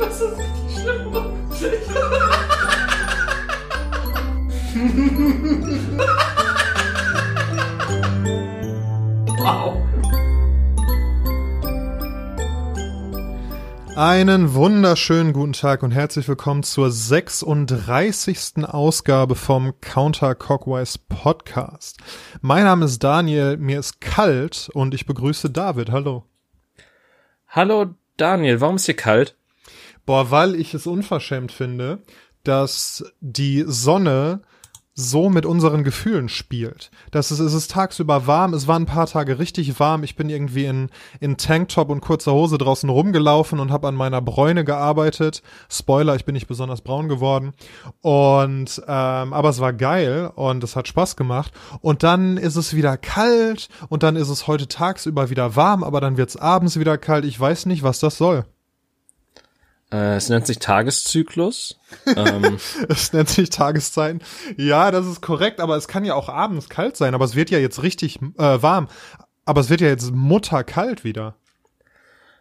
Das ist richtig schlimm. wow. Einen wunderschönen guten Tag und herzlich willkommen zur 36. Ausgabe vom Counter Cockwise Podcast. Mein Name ist Daniel, mir ist kalt und ich begrüße David. Hallo. Hallo Daniel, warum ist hier kalt? Boah, weil ich es unverschämt finde, dass die Sonne so mit unseren Gefühlen spielt. Das ist, es ist tagsüber warm, es war ein paar Tage richtig warm. Ich bin irgendwie in, in Tanktop und kurzer Hose draußen rumgelaufen und habe an meiner Bräune gearbeitet. Spoiler, ich bin nicht besonders braun geworden. Und ähm, aber es war geil und es hat Spaß gemacht. Und dann ist es wieder kalt und dann ist es heute tagsüber wieder warm, aber dann wird es abends wieder kalt. Ich weiß nicht, was das soll. Äh, es nennt sich Tageszyklus. ähm. es nennt sich Tageszeiten. Ja, das ist korrekt, aber es kann ja auch abends kalt sein, aber es wird ja jetzt richtig äh, warm. Aber es wird ja jetzt mutterkalt wieder.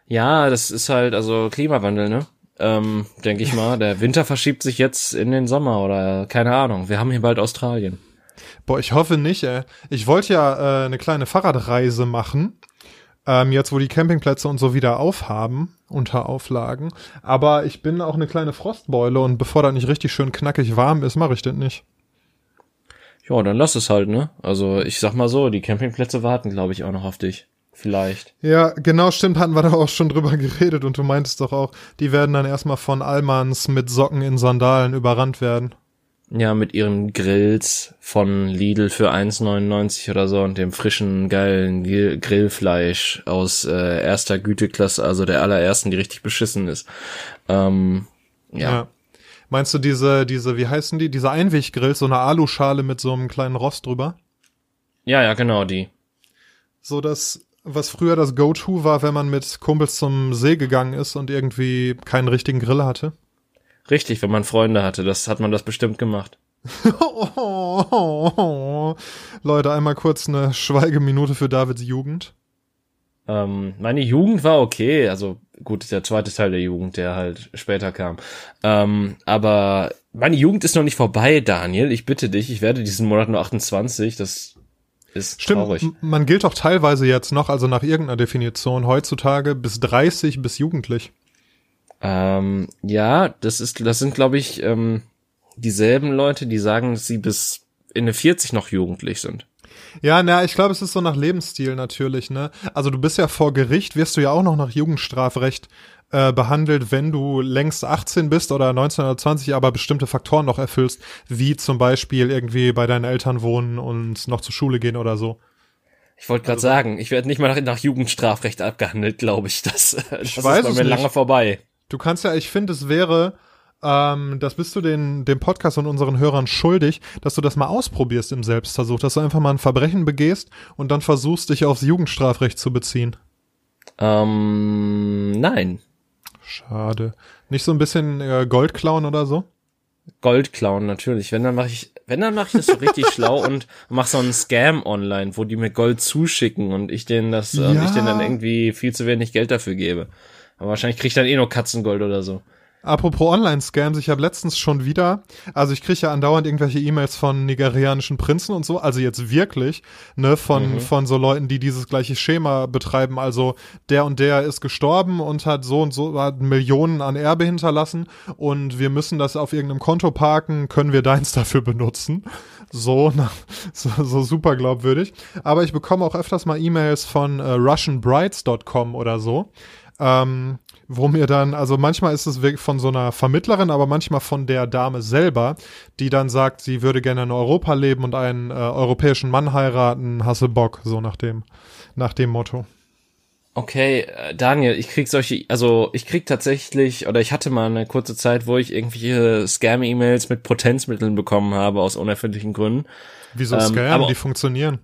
Ja, das ist halt, also Klimawandel, ne? Ähm, denke ich mal. Der Winter verschiebt sich jetzt in den Sommer oder keine Ahnung. Wir haben hier bald Australien. Boah, ich hoffe nicht, ey. Ich wollte ja äh, eine kleine Fahrradreise machen ähm, jetzt wo die Campingplätze und so wieder aufhaben unter Auflagen. Aber ich bin auch eine kleine Frostbeule und bevor das nicht richtig schön knackig warm ist, mache ich das nicht. Ja, dann lass es halt, ne? Also ich sag mal so, die Campingplätze warten, glaube ich, auch noch auf dich. Vielleicht. Ja, genau, stimmt, hatten wir da auch schon drüber geredet und du meintest doch auch, die werden dann erstmal von Allmanns mit Socken in Sandalen überrannt werden. Ja, mit ihren Grills von Lidl für 1,99 oder so und dem frischen, geilen Grillfleisch aus äh, erster Güteklasse, also der allerersten, die richtig beschissen ist. Ähm, ja. ja. Meinst du diese, diese, wie heißen die? Diese Einweggrills, so eine Aluschale mit so einem kleinen Rost drüber? Ja, ja, genau, die. So das, was früher das Go-To war, wenn man mit Kumpels zum See gegangen ist und irgendwie keinen richtigen Grill hatte? Richtig, wenn man Freunde hatte, das hat man das bestimmt gemacht. Leute, einmal kurz eine Schweigeminute für Davids Jugend. Ähm, meine Jugend war okay, also gut, der zweite Teil der Jugend, der halt später kam. Ähm, aber meine Jugend ist noch nicht vorbei, Daniel. Ich bitte dich, ich werde diesen Monat nur 28. Das ist Stimmt, traurig. Man gilt auch teilweise jetzt noch, also nach irgendeiner Definition heutzutage bis 30 bis jugendlich. Ähm, ja, das ist, das sind, glaube ich, ähm, dieselben Leute, die sagen, dass sie bis Ende 40 noch jugendlich sind. Ja, na, ich glaube, es ist so nach Lebensstil natürlich, ne? Also du bist ja vor Gericht, wirst du ja auch noch nach Jugendstrafrecht äh, behandelt, wenn du längst 18 bist oder 19 oder 20, aber bestimmte Faktoren noch erfüllst, wie zum Beispiel irgendwie bei deinen Eltern wohnen und noch zur Schule gehen oder so. Ich wollte gerade also, sagen, ich werde nicht mal nach, nach Jugendstrafrecht abgehandelt, glaube ich. Das, das ich ist bei mir nicht. lange vorbei. Du kannst ja, ich finde, es wäre, ähm, das bist du den, dem Podcast und unseren Hörern schuldig, dass du das mal ausprobierst im Selbstversuch, dass du einfach mal ein Verbrechen begehst und dann versuchst, dich aufs Jugendstrafrecht zu beziehen. Ähm, nein. Schade. Nicht so ein bisschen äh, Gold klauen oder so? Gold klauen, natürlich. Wenn dann mache ich, wenn dann mache ich das so richtig schlau und mach so einen Scam online, wo die mir Gold zuschicken und ich denen das, ja. äh, ich denen dann irgendwie viel zu wenig Geld dafür gebe. Aber wahrscheinlich kriegt dann eh nur Katzengold oder so. Apropos Online-Scams, ich habe letztens schon wieder, also ich kriege ja andauernd irgendwelche E-Mails von nigerianischen Prinzen und so, also jetzt wirklich, ne, von, mhm. von so Leuten, die dieses gleiche Schema betreiben, also der und der ist gestorben und hat so und so, hat Millionen an Erbe hinterlassen und wir müssen das auf irgendeinem Konto parken, können wir deins dafür benutzen. So, na, so, so super glaubwürdig. Aber ich bekomme auch öfters mal E-Mails von äh, RussianBrides.com oder so ähm, wo mir dann, also manchmal ist es von so einer Vermittlerin, aber manchmal von der Dame selber, die dann sagt, sie würde gerne in Europa leben und einen äh, europäischen Mann heiraten, hasse Bock, so nach dem, nach dem Motto. Okay, äh, Daniel, ich krieg solche, also ich krieg tatsächlich, oder ich hatte mal eine kurze Zeit, wo ich irgendwelche Scam-E-Mails mit Potenzmitteln bekommen habe aus unerfindlichen Gründen. Wieso ähm, Scam? Die funktionieren.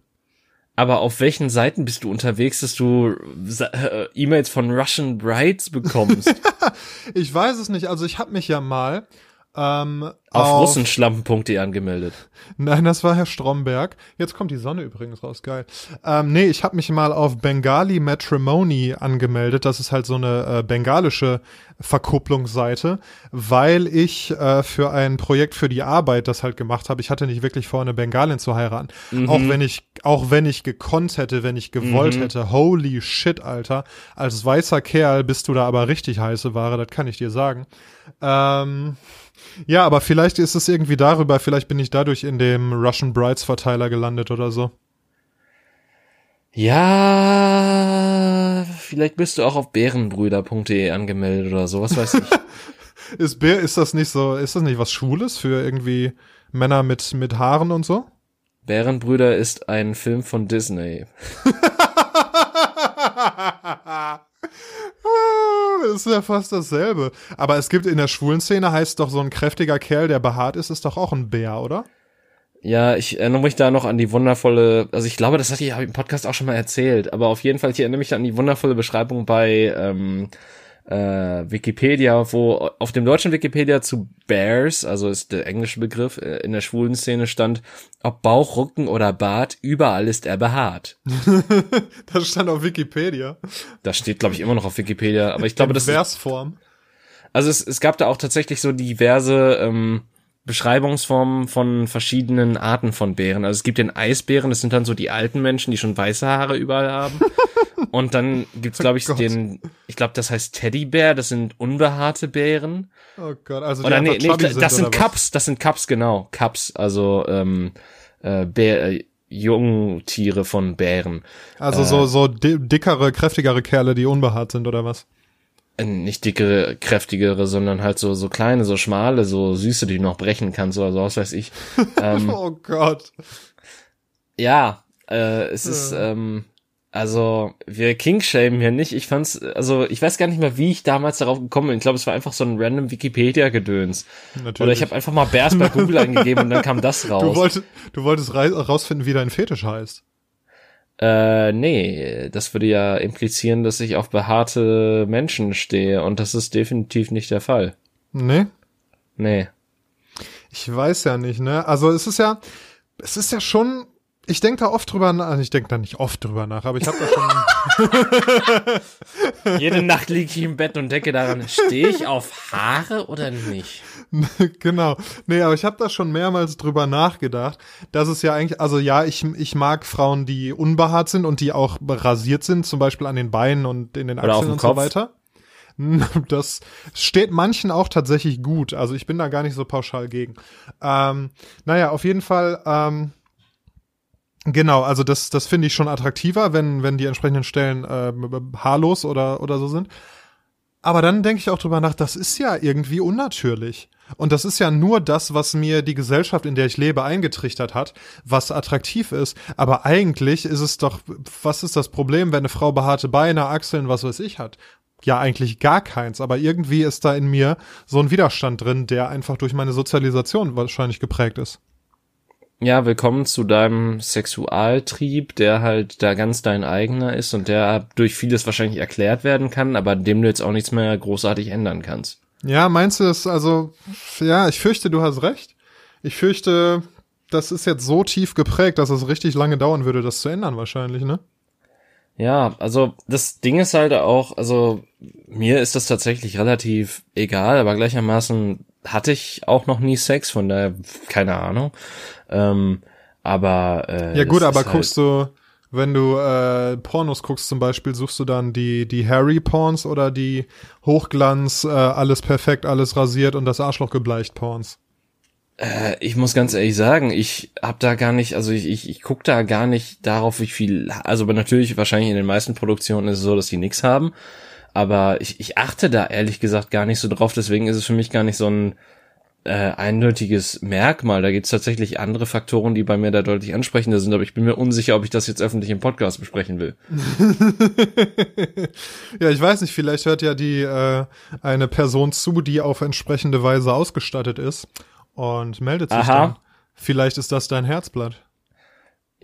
Aber auf welchen Seiten bist du unterwegs, dass du äh, E-Mails von Russian Brides bekommst? ich weiß es nicht. Also ich habe mich ja mal ähm, auf, auf russenschlampen.de angemeldet. Nein, das war Herr Stromberg. Jetzt kommt die Sonne übrigens raus, geil. Ähm, nee, ich habe mich mal auf Bengali Matrimony angemeldet. Das ist halt so eine äh, bengalische Verkupplungsseite, weil ich äh, für ein Projekt für die Arbeit das halt gemacht habe. Ich hatte nicht wirklich vor, eine Bengalin zu heiraten. Mhm. Auch wenn ich, auch wenn ich gekonnt hätte, wenn ich gewollt mhm. hätte. Holy shit, Alter. Als weißer Kerl bist du da aber richtig heiße Ware, das kann ich dir sagen. Ähm, ja, aber vielleicht ist es irgendwie darüber, vielleicht bin ich dadurch in dem Russian Brides Verteiler gelandet oder so. Ja, vielleicht bist du auch auf bärenbrüder.de angemeldet oder so, was weiß ich. ist Bär, ist das nicht so, ist das nicht was Schwules für irgendwie Männer mit, mit Haaren und so? Bärenbrüder ist ein Film von Disney. ist ja fast dasselbe. Aber es gibt in der schwulen Szene heißt doch so ein kräftiger Kerl, der behaart ist, ist doch auch ein Bär, oder? Ja, ich erinnere mich da noch an die wundervolle, also ich glaube, das hatte ich im Podcast auch schon mal erzählt, aber auf jeden Fall, ich erinnere mich an die wundervolle Beschreibung bei ähm, äh, Wikipedia, wo auf dem deutschen Wikipedia zu Bears, also ist der englische Begriff, äh, in der schwulen Szene stand, ob Bauch, Rücken oder Bart, überall ist er behaart. das stand auf Wikipedia. Das steht, glaube ich, immer noch auf Wikipedia, aber ich glaube, das Versform. Also es, es gab da auch tatsächlich so diverse ähm, Beschreibungsformen von verschiedenen Arten von Bären. Also es gibt den Eisbären, das sind dann so die alten Menschen, die schon weiße Haare überall haben. Und dann gibt's, glaube ich, oh den, ich glaube, das heißt Teddybär, das sind unbehaarte Bären. Oh Gott, also die oder nee, nee, das sind, sind Cups, das sind Cups, genau, Cups, also ähm, äh, Bär, äh, Jungtiere von Bären. Also äh, so so dickere, kräftigere Kerle, die unbehaart sind oder was? Äh, nicht dickere, kräftigere, sondern halt so so kleine, so schmale, so süße, die du noch brechen kannst oder so, was weiß ich. Ähm, oh Gott. Ja, äh, es ja. ist ähm, also wir Kingshamen hier nicht. Ich fand's, also ich weiß gar nicht mehr, wie ich damals darauf gekommen bin. Ich glaube, es war einfach so ein random Wikipedia-Gedöns. Oder ich habe einfach mal Bears bei Google eingegeben und dann kam das raus. Du wolltest, du wolltest rausfinden, wie dein Fetisch heißt. Äh, nee, das würde ja implizieren, dass ich auf behaarte Menschen stehe und das ist definitiv nicht der Fall. Nee? Nee. Ich weiß ja nicht, ne? Also es ist ja, es ist ja schon ich denke da oft drüber nach, also ich denke da nicht oft drüber nach, aber ich habe da schon. Jede Nacht liege ich im Bett und denke daran, stehe ich auf Haare oder nicht? genau. Nee, aber ich habe da schon mehrmals drüber nachgedacht, dass es ja eigentlich, also ja, ich, ich mag Frauen, die unbehaart sind und die auch rasiert sind, zum Beispiel an den Beinen und in den Achseln und Kopf. so weiter. Das steht manchen auch tatsächlich gut. Also ich bin da gar nicht so pauschal gegen. Ähm, naja, auf jeden Fall. Ähm, Genau, also das, das finde ich schon attraktiver, wenn, wenn die entsprechenden Stellen äh, haarlos oder, oder so sind. Aber dann denke ich auch drüber nach, das ist ja irgendwie unnatürlich. Und das ist ja nur das, was mir die Gesellschaft, in der ich lebe, eingetrichtert hat, was attraktiv ist. Aber eigentlich ist es doch, was ist das Problem, wenn eine Frau behaarte Beine, Achseln, was weiß ich hat? Ja, eigentlich gar keins. Aber irgendwie ist da in mir so ein Widerstand drin, der einfach durch meine Sozialisation wahrscheinlich geprägt ist ja, willkommen zu deinem Sexualtrieb, der halt da ganz dein eigener ist und der durch vieles wahrscheinlich erklärt werden kann, aber dem du jetzt auch nichts mehr großartig ändern kannst. Ja, meinst du das, also, ja, ich fürchte, du hast recht. Ich fürchte, das ist jetzt so tief geprägt, dass es richtig lange dauern würde, das zu ändern wahrscheinlich, ne? Ja, also das Ding ist halt auch, also mir ist das tatsächlich relativ egal, aber gleichermaßen hatte ich auch noch nie Sex, von daher keine Ahnung. Ähm, aber äh, ja gut, aber halt guckst du, wenn du äh, Pornos guckst zum Beispiel, suchst du dann die die Harry Porns oder die Hochglanz, äh, alles perfekt, alles rasiert und das Arschloch gebleicht Porns? Äh, ich muss ganz ehrlich sagen, ich hab da gar nicht, also ich, ich, ich guck da gar nicht darauf, wie viel, also natürlich wahrscheinlich in den meisten Produktionen ist es so, dass die nix haben, aber ich, ich achte da ehrlich gesagt gar nicht so drauf, deswegen ist es für mich gar nicht so ein äh, eindeutiges Merkmal. Da gibt es tatsächlich andere Faktoren, die bei mir da deutlich ansprechender sind, aber ich bin mir unsicher, ob ich das jetzt öffentlich im Podcast besprechen will. ja, ich weiß nicht, vielleicht hört ja die äh, eine Person zu, die auf entsprechende Weise ausgestattet ist und meldet sich Aha. dann. Vielleicht ist das dein Herzblatt.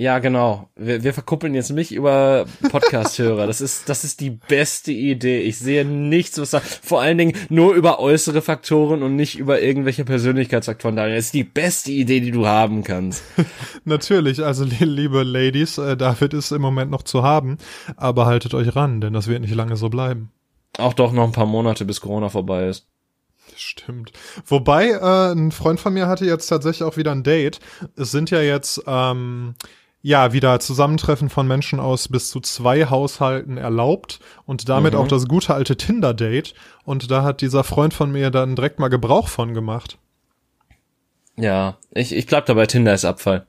Ja, genau. Wir, wir verkuppeln jetzt mich über Podcast-Hörer. Das ist, das ist die beste Idee. Ich sehe nichts, was da, vor allen Dingen nur über äußere Faktoren und nicht über irgendwelche Persönlichkeitsfaktoren. Das ist die beste Idee, die du haben kannst. Natürlich, also liebe Ladies, äh, David ist im Moment noch zu haben, aber haltet euch ran, denn das wird nicht lange so bleiben. Auch doch noch ein paar Monate, bis Corona vorbei ist. Stimmt. Wobei, äh, ein Freund von mir hatte jetzt tatsächlich auch wieder ein Date. Es sind ja jetzt, ähm, ja, wieder Zusammentreffen von Menschen aus bis zu zwei Haushalten erlaubt und damit mhm. auch das gute alte Tinder-Date. Und da hat dieser Freund von mir dann direkt mal Gebrauch von gemacht. Ja, ich, ich bleib dabei, Tinder ist Abfall.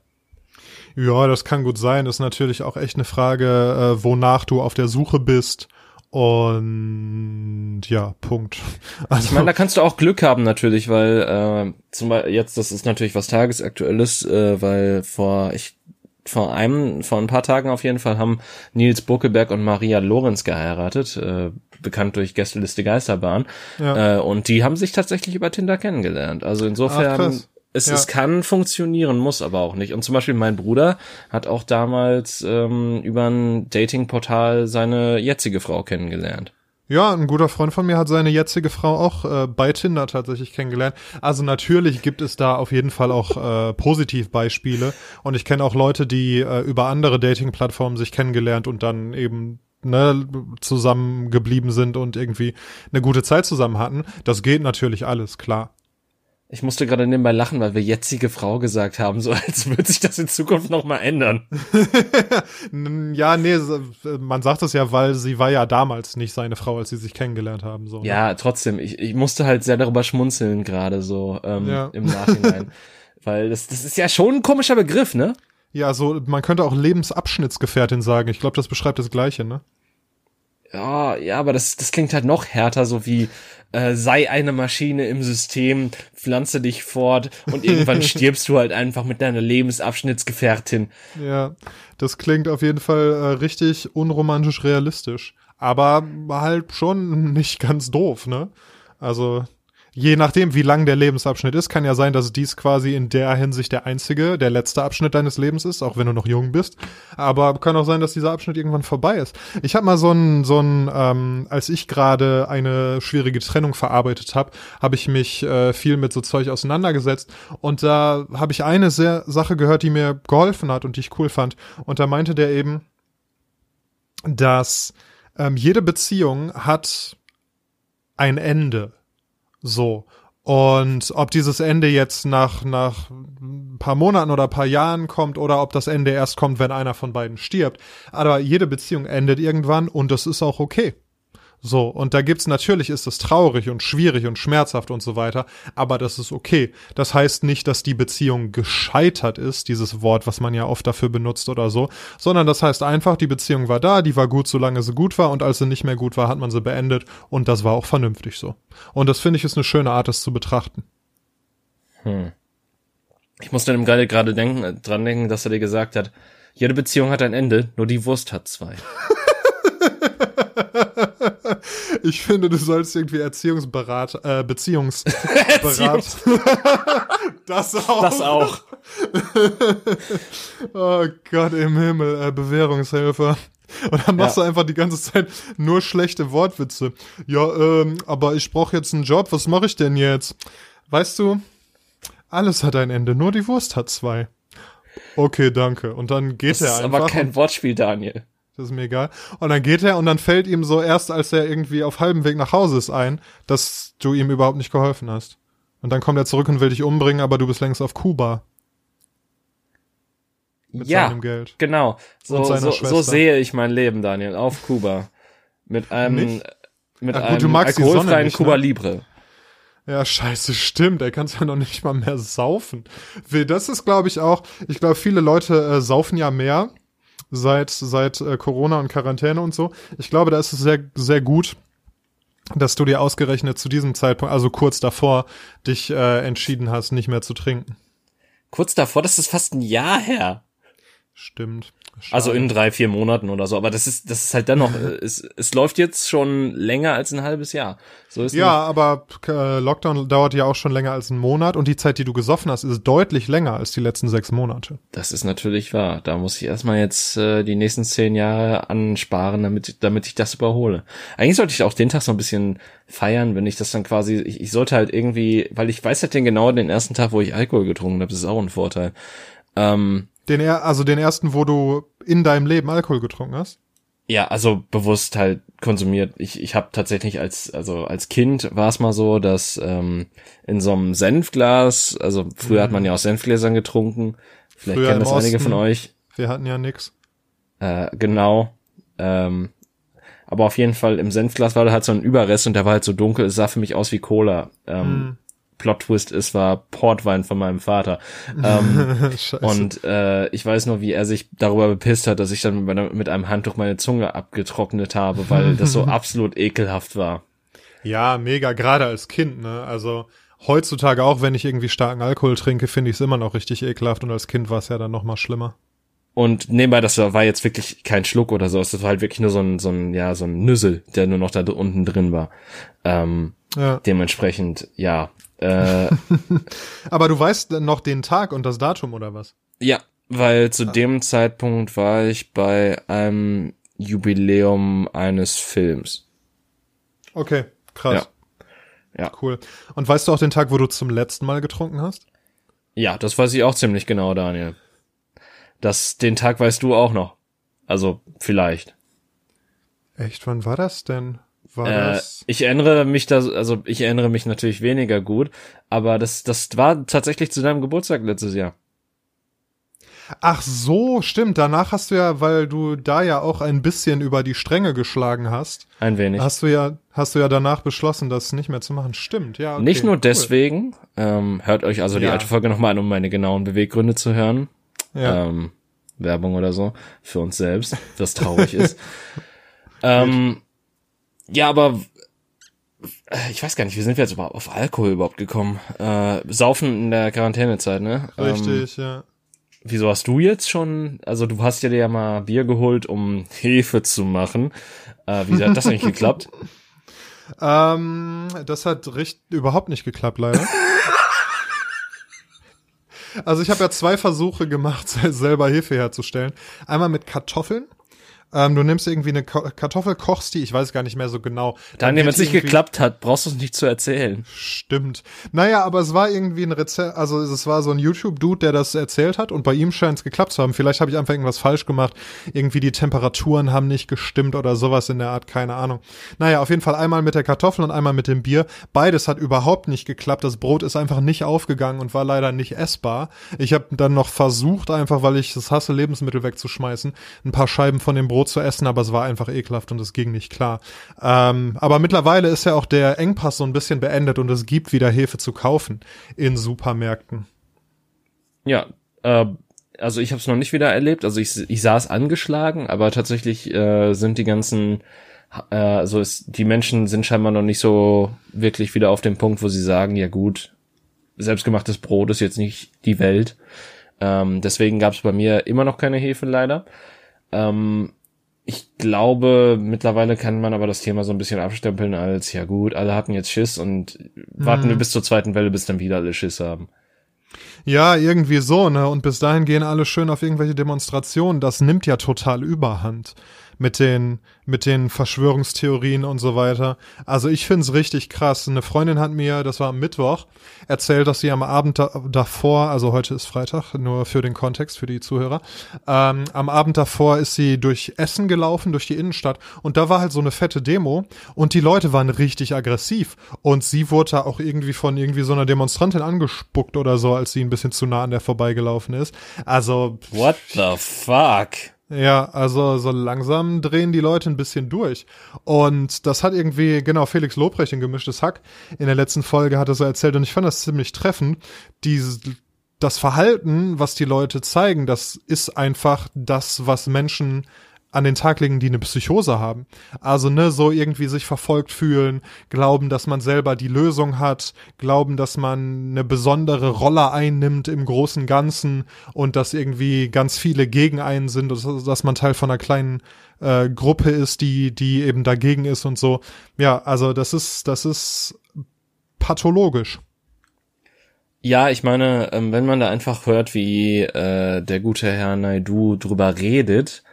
Ja, das kann gut sein. Das ist natürlich auch echt eine Frage, äh, wonach du auf der Suche bist. Und ja, Punkt. Also, ich meine, da kannst du auch Glück haben natürlich, weil äh, zum Beispiel jetzt, das ist natürlich was Tagesaktuelles, äh, weil vor ich vor einem, vor ein paar Tagen auf jeden Fall haben Nils Buckeberg und Maria Lorenz geheiratet, äh, bekannt durch Gästeliste Geisterbahn. Ja. Äh, und die haben sich tatsächlich über Tinder kennengelernt. Also insofern, Ach, es, ja. es kann funktionieren, muss aber auch nicht. Und zum Beispiel mein Bruder hat auch damals ähm, über ein Datingportal seine jetzige Frau kennengelernt. Ja, ein guter Freund von mir hat seine jetzige Frau auch äh, bei Tinder tatsächlich kennengelernt. Also natürlich gibt es da auf jeden Fall auch äh, Positivbeispiele. Und ich kenne auch Leute, die äh, über andere Dating-Plattformen sich kennengelernt und dann eben ne, zusammen geblieben sind und irgendwie eine gute Zeit zusammen hatten. Das geht natürlich alles, klar. Ich musste gerade nebenbei lachen, weil wir jetzige Frau gesagt haben, so als würde sich das in Zukunft noch mal ändern. ja, nee, man sagt es ja, weil sie war ja damals nicht seine Frau, als sie sich kennengelernt haben. So, ne? Ja, trotzdem. Ich, ich musste halt sehr darüber schmunzeln gerade so ähm, ja. im Nachhinein, weil das, das ist ja schon ein komischer Begriff, ne? Ja, so man könnte auch Lebensabschnittsgefährtin sagen. Ich glaube, das beschreibt das Gleiche, ne? Ja, ja, aber das, das klingt halt noch härter, so wie äh, sei eine Maschine im System, pflanze dich fort und irgendwann stirbst du halt einfach mit deiner Lebensabschnittsgefährtin. Ja, das klingt auf jeden Fall äh, richtig unromantisch realistisch. Aber halt schon nicht ganz doof, ne? Also, je nachdem, wie lang der Lebensabschnitt ist, kann ja sein, dass dies quasi in der Hinsicht der einzige, der letzte Abschnitt deines Lebens ist, auch wenn du noch jung bist. Aber kann auch sein, dass dieser Abschnitt irgendwann vorbei ist. Ich habe mal so ein, so ein, ähm, als ich gerade eine schwierige Trennung verarbeitet habe, habe ich mich äh, viel mit so Zeug auseinandergesetzt und da habe ich eine sehr Sache gehört, die mir geholfen hat und die ich cool fand. Und da meinte der eben, dass ähm, jede Beziehung hat ein Ende so. Und ob dieses Ende jetzt nach, nach ein paar Monaten oder ein paar Jahren kommt oder ob das Ende erst kommt, wenn einer von beiden stirbt. Aber jede Beziehung endet irgendwann und das ist auch okay. So, und da gibt's natürlich ist es traurig und schwierig und schmerzhaft und so weiter, aber das ist okay. Das heißt nicht, dass die Beziehung gescheitert ist, dieses Wort, was man ja oft dafür benutzt oder so, sondern das heißt einfach, die Beziehung war da, die war gut, solange sie gut war und als sie nicht mehr gut war, hat man sie beendet und das war auch vernünftig so. Und das finde ich ist eine schöne Art, das zu betrachten. Hm. Ich muss dann gerade gerade denken, dran denken, dass er dir gesagt hat, jede Beziehung hat ein Ende, nur die Wurst hat zwei. Ich finde, du sollst irgendwie Erziehungsberater, äh, Beziehungsberater. das auch. Das auch. oh Gott im Himmel, äh, Bewährungshilfe. Und dann machst ja. du einfach die ganze Zeit nur schlechte Wortwitze. Ja, ähm, aber ich brauche jetzt einen Job, was mache ich denn jetzt? Weißt du, alles hat ein Ende, nur die Wurst hat zwei. Okay, danke. Und dann geht das er einfach. Das ist aber kein Wortspiel, Daniel. Das ist mir egal. Und dann geht er und dann fällt ihm so erst, als er irgendwie auf halbem Weg nach Hause ist, ein, dass du ihm überhaupt nicht geholfen hast. Und dann kommt er zurück und will dich umbringen, aber du bist längst auf Kuba. Mit ja, seinem Geld. genau. So, so, so sehe ich mein Leben, Daniel, auf Kuba. Mit einem, nicht? mit Ach, gut, einem alkoholfreien nicht, Kuba ne? Libre. Ja, scheiße, stimmt. Er kann ja noch nicht mal mehr saufen. Das ist, glaube ich, auch, ich glaube, viele Leute äh, saufen ja mehr seit, seit äh, Corona und Quarantäne und so. Ich glaube, da ist es sehr, sehr gut, dass du dir ausgerechnet zu diesem Zeitpunkt, also kurz davor, dich äh, entschieden hast, nicht mehr zu trinken. Kurz davor, das ist fast ein Jahr her. Stimmt. Schade. Also in drei, vier Monaten oder so. Aber das ist, das ist halt dennoch, äh, es, es läuft jetzt schon länger als ein halbes Jahr. So ist ja, aber äh, Lockdown dauert ja auch schon länger als einen Monat und die Zeit, die du gesoffen hast, ist deutlich länger als die letzten sechs Monate. Das ist natürlich wahr. Da muss ich erstmal jetzt äh, die nächsten zehn Jahre ansparen, damit, damit ich das überhole. Eigentlich sollte ich auch den Tag so ein bisschen feiern, wenn ich das dann quasi, ich, ich sollte halt irgendwie, weil ich weiß halt den genau den ersten Tag, wo ich Alkohol getrunken habe, das ist auch ein Vorteil. Ähm, den er, also den ersten, wo du in deinem Leben Alkohol getrunken hast? Ja, also bewusst halt konsumiert. Ich, ich habe tatsächlich als, also als Kind war es mal so, dass ähm, in so einem Senfglas, also früher mhm. hat man ja aus Senfgläsern getrunken. Vielleicht früher kennen das einige von euch. Wir hatten ja nix. Äh, genau. Ähm, aber auf jeden Fall im Senfglas war da halt so ein Überrest und der war halt so dunkel, es sah für mich aus wie Cola. Ähm, mhm. Plot-Twist ist, war Portwein von meinem Vater. Ähm, und äh, ich weiß nur, wie er sich darüber bepisst hat, dass ich dann mit, einem Handtuch meine Zunge abgetrocknet habe, weil das so absolut ekelhaft war. Ja, mega, gerade als Kind, ne? Also heutzutage auch, wenn ich irgendwie starken Alkohol trinke, finde ich es immer noch richtig ekelhaft und als Kind war es ja dann noch mal schlimmer. Und nebenbei, das war jetzt wirklich kein Schluck oder so, das war halt wirklich nur so ein, so ein, ja, so ein Nüssel, der nur noch da unten drin war. Ähm, ja. Dementsprechend, ja, äh, Aber du weißt noch den Tag und das Datum oder was? Ja, weil zu ah. dem Zeitpunkt war ich bei einem Jubiläum eines Films. Okay, krass. Ja. ja. Cool. Und weißt du auch den Tag, wo du zum letzten Mal getrunken hast? Ja, das weiß ich auch ziemlich genau, Daniel. Das, den Tag weißt du auch noch. Also, vielleicht. Echt, wann war das denn? War äh, das? Ich erinnere mich da, also ich erinnere mich natürlich weniger gut, aber das, das war tatsächlich zu deinem Geburtstag letztes Jahr. Ach so, stimmt. Danach hast du ja, weil du da ja auch ein bisschen über die Stränge geschlagen hast. Ein wenig. Hast du ja, hast du ja danach beschlossen, das nicht mehr zu machen. Stimmt, ja. Okay, nicht nur cool. deswegen. Ähm, hört euch also die ja. alte Folge nochmal an, um meine genauen Beweggründe zu hören. Ja. Ähm, Werbung oder so für uns selbst, was traurig ist. ähm, ja, aber äh, ich weiß gar nicht, wie sind wir jetzt überhaupt auf Alkohol überhaupt gekommen? Äh, Saufen in der Quarantänezeit, ne? Richtig, ähm, ja. Wieso hast du jetzt schon, also du hast ja dir ja mal Bier geholt, um Hefe zu machen. Äh, wie hat das eigentlich geklappt? Ähm, das hat recht überhaupt nicht geklappt, leider. also ich habe ja zwei Versuche gemacht, selber Hefe herzustellen. Einmal mit Kartoffeln ähm, du nimmst irgendwie eine Kartoffel, kochst die, ich weiß gar nicht mehr so genau. Daniel, wenn es nicht geklappt hat, brauchst du es nicht zu erzählen. Stimmt. Naja, aber es war irgendwie ein Rezept, also es war so ein YouTube-Dude, der das erzählt hat und bei ihm scheint es geklappt zu haben. Vielleicht habe ich einfach irgendwas falsch gemacht. Irgendwie die Temperaturen haben nicht gestimmt oder sowas in der Art, keine Ahnung. Naja, auf jeden Fall einmal mit der Kartoffel und einmal mit dem Bier. Beides hat überhaupt nicht geklappt. Das Brot ist einfach nicht aufgegangen und war leider nicht essbar. Ich habe dann noch versucht, einfach weil ich es hasse, Lebensmittel wegzuschmeißen, ein paar Scheiben von dem Brot Brot zu essen, aber es war einfach ekelhaft und es ging nicht klar. Ähm, aber mittlerweile ist ja auch der Engpass so ein bisschen beendet und es gibt wieder Hefe zu kaufen in Supermärkten. Ja, äh, also ich habe es noch nicht wieder erlebt. Also ich, ich es angeschlagen, aber tatsächlich äh, sind die ganzen äh, also ist, die Menschen sind scheinbar noch nicht so wirklich wieder auf dem Punkt, wo sie sagen, ja gut, selbstgemachtes Brot ist jetzt nicht die Welt. Ähm, deswegen gab es bei mir immer noch keine Hefe leider. Ähm, ich glaube, mittlerweile kann man aber das Thema so ein bisschen abstempeln als, ja gut, alle hatten jetzt Schiss und warten mhm. wir bis zur zweiten Welle, bis dann wieder alle Schiss haben. Ja, irgendwie so, ne? Und bis dahin gehen alle schön auf irgendwelche Demonstrationen. Das nimmt ja total überhand mit den, mit den Verschwörungstheorien und so weiter. Also ich find's richtig krass. Eine Freundin hat mir, das war am Mittwoch, erzählt, dass sie am Abend da, davor, also heute ist Freitag, nur für den Kontext, für die Zuhörer, ähm, am Abend davor ist sie durch Essen gelaufen, durch die Innenstadt und da war halt so eine fette Demo und die Leute waren richtig aggressiv und sie wurde da auch irgendwie von irgendwie so einer Demonstrantin angespuckt oder so, als sie ein bisschen zu nah an der vorbeigelaufen ist. Also. What the fuck? Ja, also so langsam drehen die Leute ein bisschen durch. Und das hat irgendwie, genau, Felix Lobrecht in Gemischtes Hack in der letzten Folge hat er so erzählt und ich fand das ziemlich treffend. Dieses, das Verhalten, was die Leute zeigen, das ist einfach das, was Menschen an den Tag legen, die eine Psychose haben. Also ne, so irgendwie sich verfolgt fühlen, glauben, dass man selber die Lösung hat, glauben, dass man eine besondere Rolle einnimmt im großen Ganzen und dass irgendwie ganz viele gegen einen sind, dass, man Teil von einer kleinen äh, Gruppe ist, die die eben dagegen ist und so. Ja, also das ist das ist pathologisch. Ja, ich meine, ähm, wenn man da einfach hört, wie äh, der gute Herr Naidu drüber redet,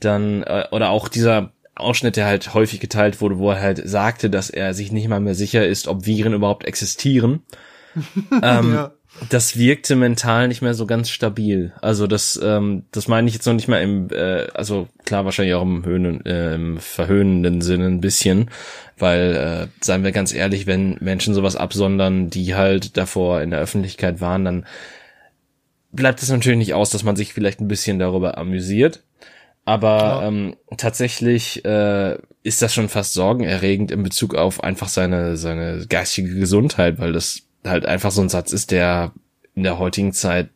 dann, äh, oder auch dieser Ausschnitt, der halt häufig geteilt wurde, wo er halt sagte, dass er sich nicht mal mehr sicher ist, ob Viren überhaupt existieren. ähm, ja. Das wirkte mental nicht mehr so ganz stabil. Also das, ähm, das meine ich jetzt noch nicht mal im, äh, also klar wahrscheinlich auch im, Höhnen, äh, im verhöhnenden Sinne ein bisschen, weil, äh, seien wir ganz ehrlich, wenn Menschen sowas absondern, die halt davor in der Öffentlichkeit waren, dann bleibt es natürlich nicht aus, dass man sich vielleicht ein bisschen darüber amüsiert. Aber ähm, tatsächlich äh, ist das schon fast sorgenerregend in Bezug auf einfach seine seine geistige Gesundheit, weil das halt einfach so ein Satz ist, der in der heutigen Zeit,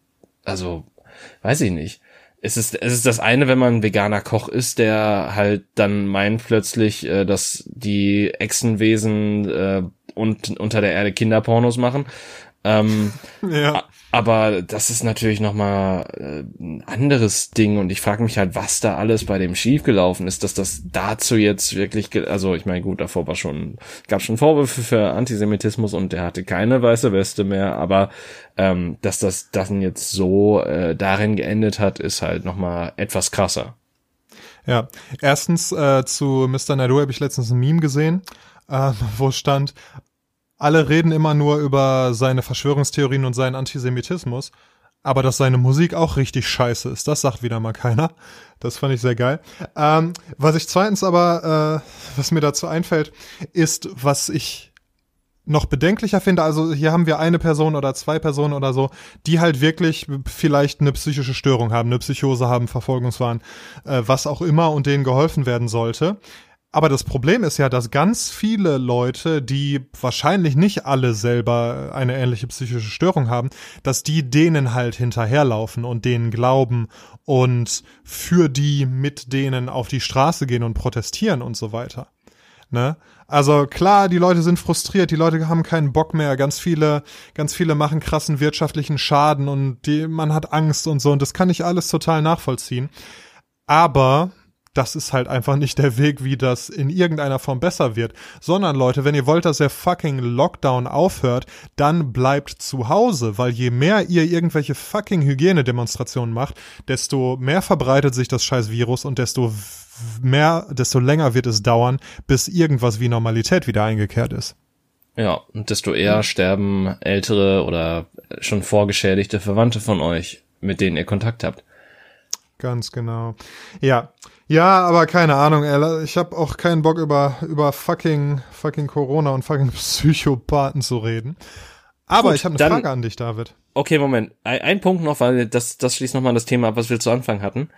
also weiß ich nicht. Es ist, es ist das eine, wenn man veganer Koch ist, der halt dann meint plötzlich, äh, dass die Echsenwesen äh, und unter der Erde Kinderpornos machen. Ähm, ja. Aber das ist natürlich nochmal äh, ein anderes Ding und ich frage mich halt, was da alles bei dem schiefgelaufen ist, dass das dazu jetzt wirklich, also ich meine, gut, davor war schon, gab schon Vorwürfe für Antisemitismus und der hatte keine weiße Weste mehr, aber ähm, dass das dann jetzt so äh, darin geendet hat, ist halt nochmal etwas krasser. Ja, erstens äh, zu Mr. Naidu habe ich letztens ein Meme gesehen, äh, wo stand, alle reden immer nur über seine Verschwörungstheorien und seinen Antisemitismus, aber dass seine Musik auch richtig scheiße ist, das sagt wieder mal keiner. Das fand ich sehr geil. Ähm, was ich zweitens aber, äh, was mir dazu einfällt, ist, was ich noch bedenklicher finde, also hier haben wir eine Person oder zwei Personen oder so, die halt wirklich vielleicht eine psychische Störung haben, eine Psychose haben, Verfolgungswahn, äh, was auch immer und denen geholfen werden sollte. Aber das Problem ist ja, dass ganz viele Leute, die wahrscheinlich nicht alle selber eine ähnliche psychische Störung haben, dass die denen halt hinterherlaufen und denen glauben und für die mit denen auf die Straße gehen und protestieren und so weiter. Ne? Also klar, die Leute sind frustriert, die Leute haben keinen Bock mehr, ganz viele, ganz viele machen krassen wirtschaftlichen Schaden und die, man hat Angst und so und das kann ich alles total nachvollziehen. Aber das ist halt einfach nicht der Weg, wie das in irgendeiner Form besser wird. Sondern Leute, wenn ihr wollt, dass der fucking Lockdown aufhört, dann bleibt zu Hause, weil je mehr ihr irgendwelche fucking Hygienedemonstrationen macht, desto mehr verbreitet sich das scheiß Virus und desto mehr, desto länger wird es dauern, bis irgendwas wie Normalität wieder eingekehrt ist. Ja, und desto eher sterben ältere oder schon vorgeschädigte Verwandte von euch, mit denen ihr Kontakt habt. Ganz genau. Ja, ja, aber keine Ahnung, ey. Ich habe auch keinen Bock über, über fucking, fucking Corona und fucking Psychopathen zu reden. Aber Gut, ich habe eine dann, Frage an dich, David. Okay, Moment. Ein, ein Punkt noch, weil das, das schließt nochmal das Thema ab, was wir zu Anfang hatten.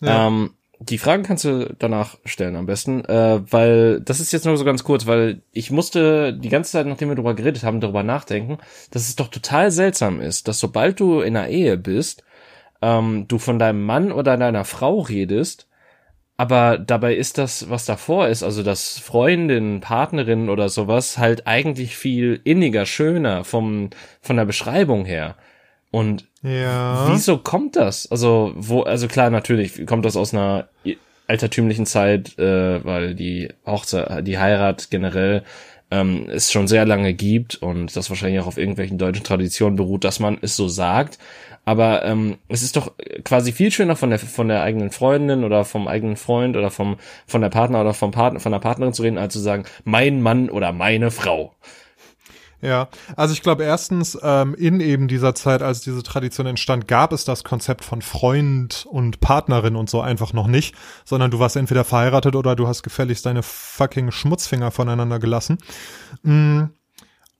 Ja. Ähm, die Fragen kannst du danach stellen am besten, äh, weil das ist jetzt nur so ganz kurz, weil ich musste die ganze Zeit, nachdem wir darüber geredet haben, darüber nachdenken, dass es doch total seltsam ist, dass sobald du in einer Ehe bist, ähm, du von deinem Mann oder deiner Frau redest aber dabei ist das, was davor ist, also das Freundin, Partnerin oder sowas, halt eigentlich viel inniger, schöner vom, von der Beschreibung her. Und ja. wieso kommt das? Also, wo, also klar, natürlich kommt das aus einer altertümlichen Zeit, äh, weil die Hochzeit, die Heirat generell ähm, es schon sehr lange gibt und das wahrscheinlich auch auf irgendwelchen deutschen Traditionen beruht, dass man es so sagt. Aber ähm, es ist doch quasi viel schöner von der von der eigenen Freundin oder vom eigenen Freund oder vom von der Partner oder vom Partner von der Partnerin zu reden, als zu sagen mein Mann oder meine Frau. Ja, also ich glaube erstens, ähm, in eben dieser Zeit, als diese Tradition entstand, gab es das Konzept von Freund und Partnerin und so einfach noch nicht, sondern du warst entweder verheiratet oder du hast gefälligst deine fucking Schmutzfinger voneinander gelassen. Mm.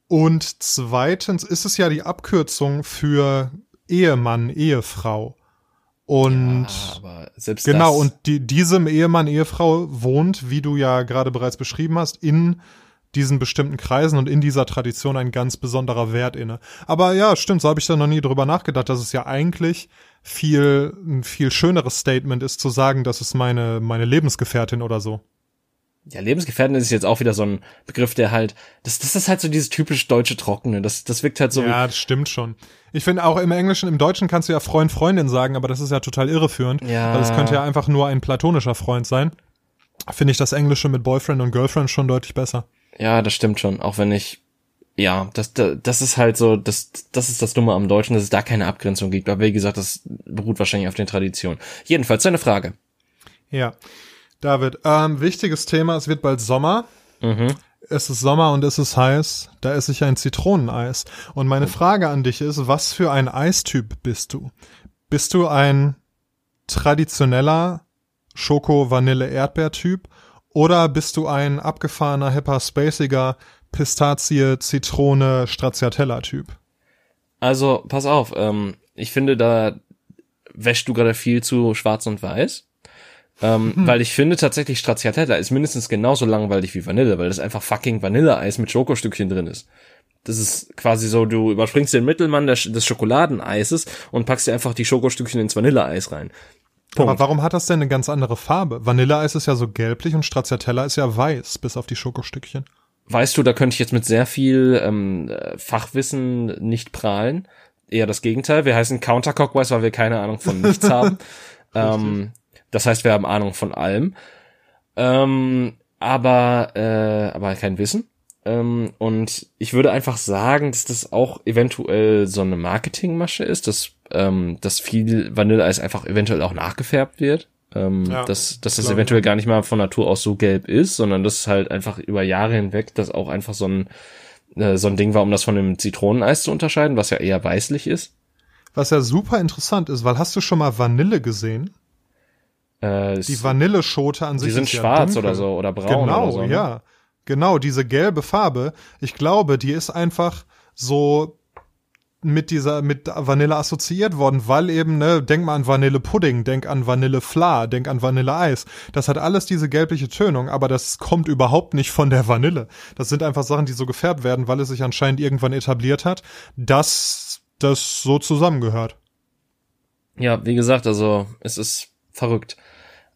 Und zweitens ist es ja die Abkürzung für Ehemann, Ehefrau. Und ja, genau, und die, diesem Ehemann, Ehefrau wohnt, wie du ja gerade bereits beschrieben hast, in diesen bestimmten Kreisen und in dieser Tradition ein ganz besonderer Wert inne. Aber ja, stimmt, so habe ich da noch nie drüber nachgedacht, dass es ja eigentlich viel, ein viel schöneres Statement ist zu sagen, das ist meine, meine Lebensgefährtin oder so. Ja, Lebensgefährtin ist jetzt auch wieder so ein Begriff, der halt, das, das ist halt so dieses typisch deutsche Trockene. Das, das wirkt halt so. Ja, das stimmt schon. Ich finde auch im Englischen, im Deutschen kannst du ja Freund, Freundin sagen, aber das ist ja total irreführend. Ja. Weil es könnte ja einfach nur ein platonischer Freund sein. Finde ich das Englische mit Boyfriend und Girlfriend schon deutlich besser. Ja, das stimmt schon. Auch wenn ich, ja, das, das ist halt so, das, das ist das Dumme am Deutschen, dass es da keine Abgrenzung gibt. Aber wie gesagt, das beruht wahrscheinlich auf den Traditionen. Jedenfalls, seine Frage. Ja. David, ähm, wichtiges Thema, es wird bald Sommer. Mhm. Es ist Sommer und es ist heiß. Da esse ich ein Zitroneneis. Und meine Frage an dich ist, was für ein Eistyp bist du? Bist du ein traditioneller Schoko-Vanille-Erdbeer-Typ? Oder bist du ein abgefahrener, hipper, spaciger Pistazie, Zitrone, Stracciatella-Typ? Also, pass auf, ähm, ich finde, da wäschst du gerade viel zu schwarz und weiß. Ähm, Hm. Weil ich finde tatsächlich Stracciatella ist mindestens genauso langweilig wie Vanille, weil das einfach fucking Vanilleeis mit Schokostückchen drin ist. Das ist quasi so, du überspringst den Mittelmann des, des Schokoladeneises und packst dir einfach die Schokostückchen ins Vanilleeis rein. Punkt. Aber warum hat das denn eine ganz andere Farbe? Vanilleeis ist ja so gelblich und Stracciatella ist ja weiß, bis auf die Schokostückchen. Weißt du, da könnte ich jetzt mit sehr viel ähm, äh, Fachwissen nicht prahlen. Eher das Gegenteil. Wir heißen Counterclockwise, weil wir keine Ahnung von nichts haben. ähm, das heißt, wir haben Ahnung von allem. Ähm, aber, äh, aber kein Wissen. Ähm, und ich würde einfach sagen, dass das auch eventuell so eine Marketingmasche ist, dass, ähm, dass viel Vanilleeis einfach eventuell auch nachgefärbt wird. Ähm, Ja, dass, dass das eventuell gar nicht mal von Natur aus so gelb ist, sondern das ist halt einfach über Jahre hinweg, das auch einfach so ein, äh, so ein Ding war, um das von dem Zitroneneis zu unterscheiden, was ja eher weißlich ist. Was ja super interessant ist, weil hast du schon mal Vanille gesehen? Äh, Die es- Vanilleschote an sich die sind ist ja schwarz dunkel. oder so oder braun Genau, oder so. ne? ja. Genau, diese gelbe Farbe. Ich glaube, die ist einfach so mit dieser, mit Vanille assoziiert worden, weil eben, ne, denk mal an Vanillepudding, denk an Vanillefla, denk an Vanilleeis. Das hat alles diese gelbliche Tönung, aber das kommt überhaupt nicht von der Vanille. Das sind einfach Sachen, die so gefärbt werden, weil es sich anscheinend irgendwann etabliert hat, dass das so zusammengehört. Ja, wie gesagt, also es ist verrückt.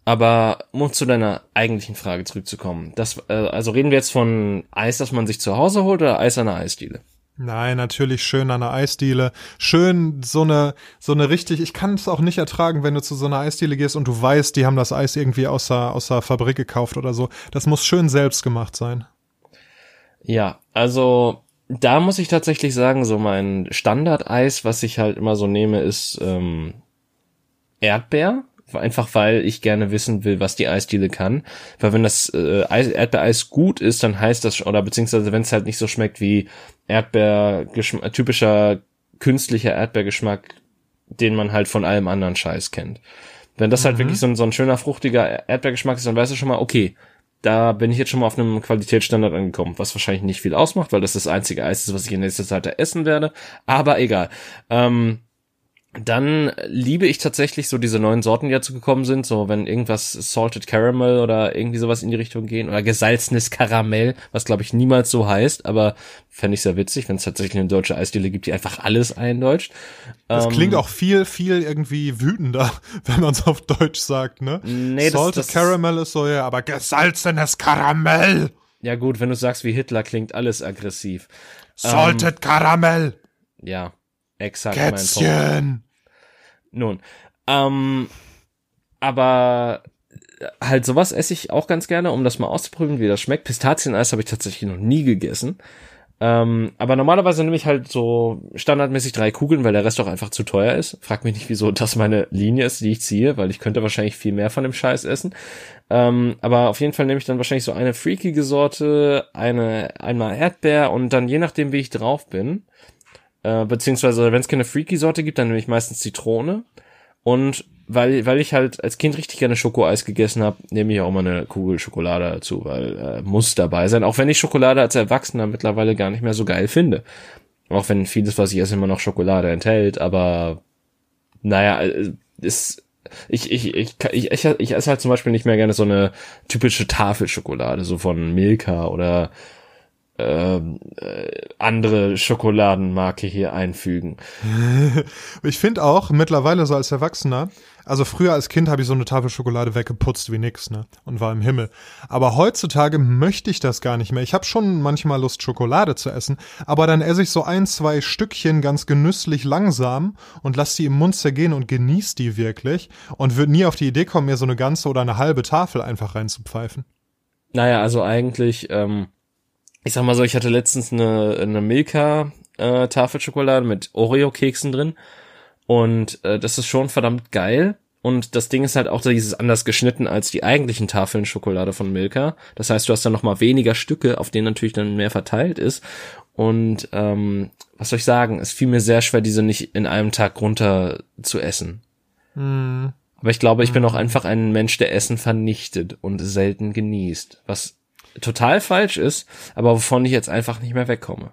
Aber um zu deiner eigentlichen Frage zurückzukommen. Das, äh, also reden wir jetzt von Eis, das man sich zu Hause holt oder Eis an der Eisdiele? Nein, natürlich schön an der Eisdiele. Schön so eine, so eine richtig, ich kann es auch nicht ertragen, wenn du zu so einer Eisdiele gehst und du weißt, die haben das Eis irgendwie aus der, aus der Fabrik gekauft oder so. Das muss schön selbst gemacht sein. Ja, also da muss ich tatsächlich sagen, so mein Standardeis, was ich halt immer so nehme, ist ähm, Erdbeer. Einfach weil ich gerne wissen will, was die Eisdiele kann. Weil wenn das äh, Eis, Erdbeereis gut ist, dann heißt das, oder beziehungsweise wenn es halt nicht so schmeckt wie Erdbeer, typischer künstlicher Erdbeergeschmack, den man halt von allem anderen Scheiß kennt. Wenn das halt wirklich so ein, so ein schöner, fruchtiger Erdbeergeschmack ist, dann weißt du schon mal, okay, da bin ich jetzt schon mal auf einem Qualitätsstandard angekommen, was wahrscheinlich nicht viel ausmacht, weil das das einzige Eis ist, was ich in nächster Zeit da essen werde. Aber egal. Ähm, dann liebe ich tatsächlich so diese neuen Sorten, die dazu gekommen sind, so wenn irgendwas Salted Caramel oder irgendwie sowas in die Richtung gehen oder gesalzenes Karamell, was glaube ich niemals so heißt, aber fände ich sehr witzig, wenn es tatsächlich eine deutsche Eisdiele gibt, die einfach alles eindeutscht. Das Ähm, klingt auch viel, viel irgendwie wütender, wenn man es auf Deutsch sagt, ne? Nee, das- Salted das- Caramel ist so, ja, aber gesalzenes Karamell! Ja gut, wenn du sagst wie Hitler, klingt alles aggressiv. Salted Karamell! Ja, exakt. Kätzchen! Nun, ähm, aber halt sowas esse ich auch ganz gerne, um das mal auszuprobieren, wie das schmeckt. Pistazieneis habe ich tatsächlich noch nie gegessen. Ähm, aber normalerweise nehme ich halt so standardmäßig drei Kugeln, weil der Rest auch einfach zu teuer ist. Frag mich nicht, wieso das meine Linie ist, die ich ziehe, weil ich könnte wahrscheinlich viel mehr von dem Scheiß essen. Ähm, aber auf jeden Fall nehme ich dann wahrscheinlich so eine freakige Sorte, eine einmal Erdbeer und dann je nachdem, wie ich drauf bin, äh, beziehungsweise wenn es keine freaky Sorte gibt, dann nehme ich meistens Zitrone. Und weil, weil ich halt als Kind richtig gerne Schokoeis gegessen habe, nehme ich auch mal eine Kugel Schokolade dazu, weil äh, muss dabei sein. Auch wenn ich Schokolade als Erwachsener mittlerweile gar nicht mehr so geil finde. Auch wenn vieles, was ich esse, immer noch Schokolade enthält, aber naja, äh, ist ich, ich, ich, ich, ich, ich esse halt zum Beispiel nicht mehr gerne so eine typische Tafelschokolade, so von Milka oder ähm, äh, andere Schokoladenmarke hier einfügen. ich finde auch mittlerweile so als Erwachsener, also früher als Kind habe ich so eine Tafel Schokolade weggeputzt wie nix, ne? Und war im Himmel. Aber heutzutage möchte ich das gar nicht mehr. Ich habe schon manchmal Lust, Schokolade zu essen, aber dann esse ich so ein, zwei Stückchen ganz genüsslich langsam und lass die im Mund zergehen und genieß die wirklich und würde nie auf die Idee kommen, mir so eine ganze oder eine halbe Tafel einfach reinzupfeifen. Naja, also eigentlich, ähm, ich sag mal so, ich hatte letztens eine, eine Milka äh, Tafelschokolade mit Oreo-Keksen drin und äh, das ist schon verdammt geil. Und das Ding ist halt auch dieses anders geschnitten als die eigentlichen Tafeln Schokolade von Milka. Das heißt, du hast dann noch mal weniger Stücke, auf denen natürlich dann mehr verteilt ist. Und ähm, was soll ich sagen? Es fiel mir sehr schwer, diese nicht in einem Tag runter zu essen. Mm. Aber ich glaube, ich bin auch hm. einfach ein Mensch, der Essen vernichtet und selten genießt. Was total falsch ist, aber wovon ich jetzt einfach nicht mehr wegkomme.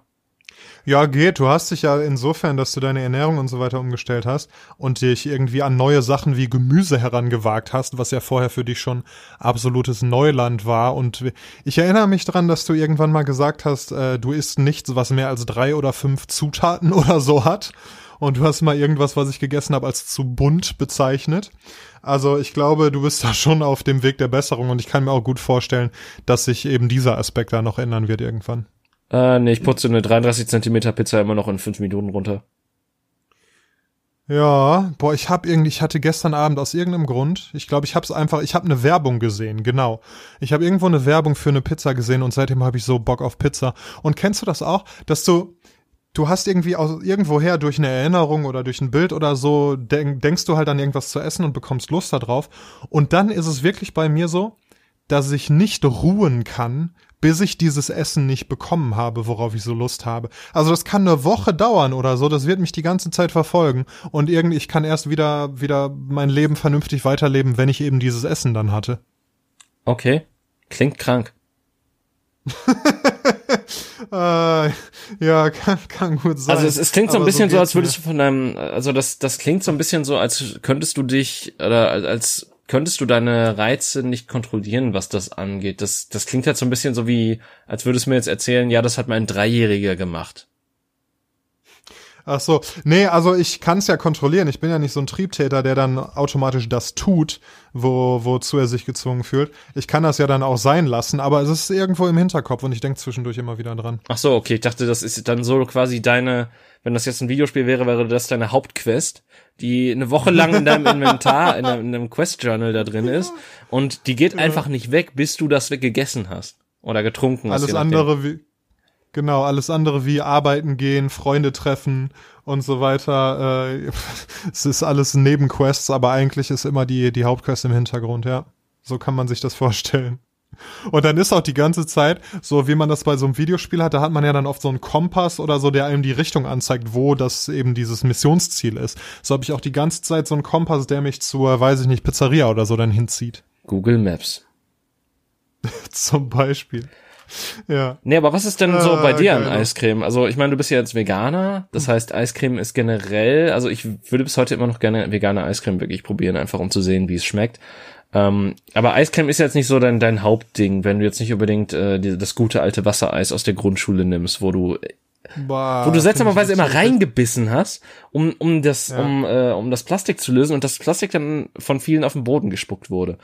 Ja, geht. Du hast dich ja insofern, dass du deine Ernährung und so weiter umgestellt hast und dich irgendwie an neue Sachen wie Gemüse herangewagt hast, was ja vorher für dich schon absolutes Neuland war. Und ich erinnere mich dran, dass du irgendwann mal gesagt hast, äh, du isst nichts, was mehr als drei oder fünf Zutaten oder so hat. Und du hast mal irgendwas, was ich gegessen habe, als zu bunt bezeichnet. Also ich glaube, du bist da schon auf dem Weg der Besserung und ich kann mir auch gut vorstellen, dass sich eben dieser Aspekt da noch ändern wird irgendwann. Äh, nee, ich putze eine 33 Zentimeter Pizza immer noch in fünf Minuten runter. Ja, boah, ich hab irgendwie, ich hatte gestern Abend aus irgendeinem Grund, ich glaube, ich hab's einfach, ich habe eine Werbung gesehen, genau. Ich habe irgendwo eine Werbung für eine Pizza gesehen und seitdem habe ich so Bock auf Pizza. Und kennst du das auch, dass du du hast irgendwie aus irgendwoher durch eine Erinnerung oder durch ein Bild oder so denk, denkst du halt an irgendwas zu essen und bekommst Lust darauf und dann ist es wirklich bei mir so, dass ich nicht ruhen kann, bis ich dieses Essen nicht bekommen habe, worauf ich so Lust habe. Also das kann eine Woche dauern oder so, das wird mich die ganze Zeit verfolgen und irgendwie ich kann erst wieder wieder mein Leben vernünftig weiterleben, wenn ich eben dieses Essen dann hatte. Okay, klingt krank. äh, ja, kann, kann gut sein. Also es, es klingt so ein bisschen so, so als würdest du von deinem, also das, das klingt so ein bisschen so, als könntest du dich, oder als könntest du deine Reize nicht kontrollieren, was das angeht. Das, das klingt halt so ein bisschen so wie, als würdest du mir jetzt erzählen, ja, das hat mein Dreijähriger gemacht. Ach so, nee, also ich kann es ja kontrollieren. Ich bin ja nicht so ein Triebtäter, der dann automatisch das tut, wo, wozu er sich gezwungen fühlt. Ich kann das ja dann auch sein lassen, aber es ist irgendwo im Hinterkopf und ich denke zwischendurch immer wieder dran. Ach so, okay, ich dachte, das ist dann so quasi deine, wenn das jetzt ein Videospiel wäre, wäre das deine Hauptquest, die eine Woche lang in deinem Inventar, in einem, in einem Quest-Journal da drin ist und die geht einfach nicht weg, bis du das gegessen hast oder getrunken hast. Alles andere wie Genau, alles andere wie arbeiten gehen, Freunde treffen und so weiter. Äh, es ist alles Nebenquests, aber eigentlich ist immer die, die Hauptquest im Hintergrund, ja. So kann man sich das vorstellen. Und dann ist auch die ganze Zeit, so wie man das bei so einem Videospiel hat, da hat man ja dann oft so einen Kompass oder so, der einem die Richtung anzeigt, wo das eben dieses Missionsziel ist. So habe ich auch die ganze Zeit so einen Kompass, der mich zur, weiß ich nicht, Pizzeria oder so dann hinzieht. Google Maps. Zum Beispiel. ja. Nee, aber was ist denn so bei ah, dir an Eiscreme? Also ich meine, du bist ja jetzt Veganer, das hm. heißt Eiscreme ist generell, also ich würde bis heute immer noch gerne vegane Eiscreme wirklich probieren, einfach um zu sehen, wie es schmeckt. Ähm, aber Eiscreme ist jetzt nicht so dein, dein Hauptding, wenn du jetzt nicht unbedingt äh, die, das gute alte Wassereis aus der Grundschule nimmst, wo du Boah, wo du seltsamerweise immer reingebissen hast, um, um das, ja. um, äh, um das Plastik zu lösen und das Plastik dann von vielen auf den Boden gespuckt wurde.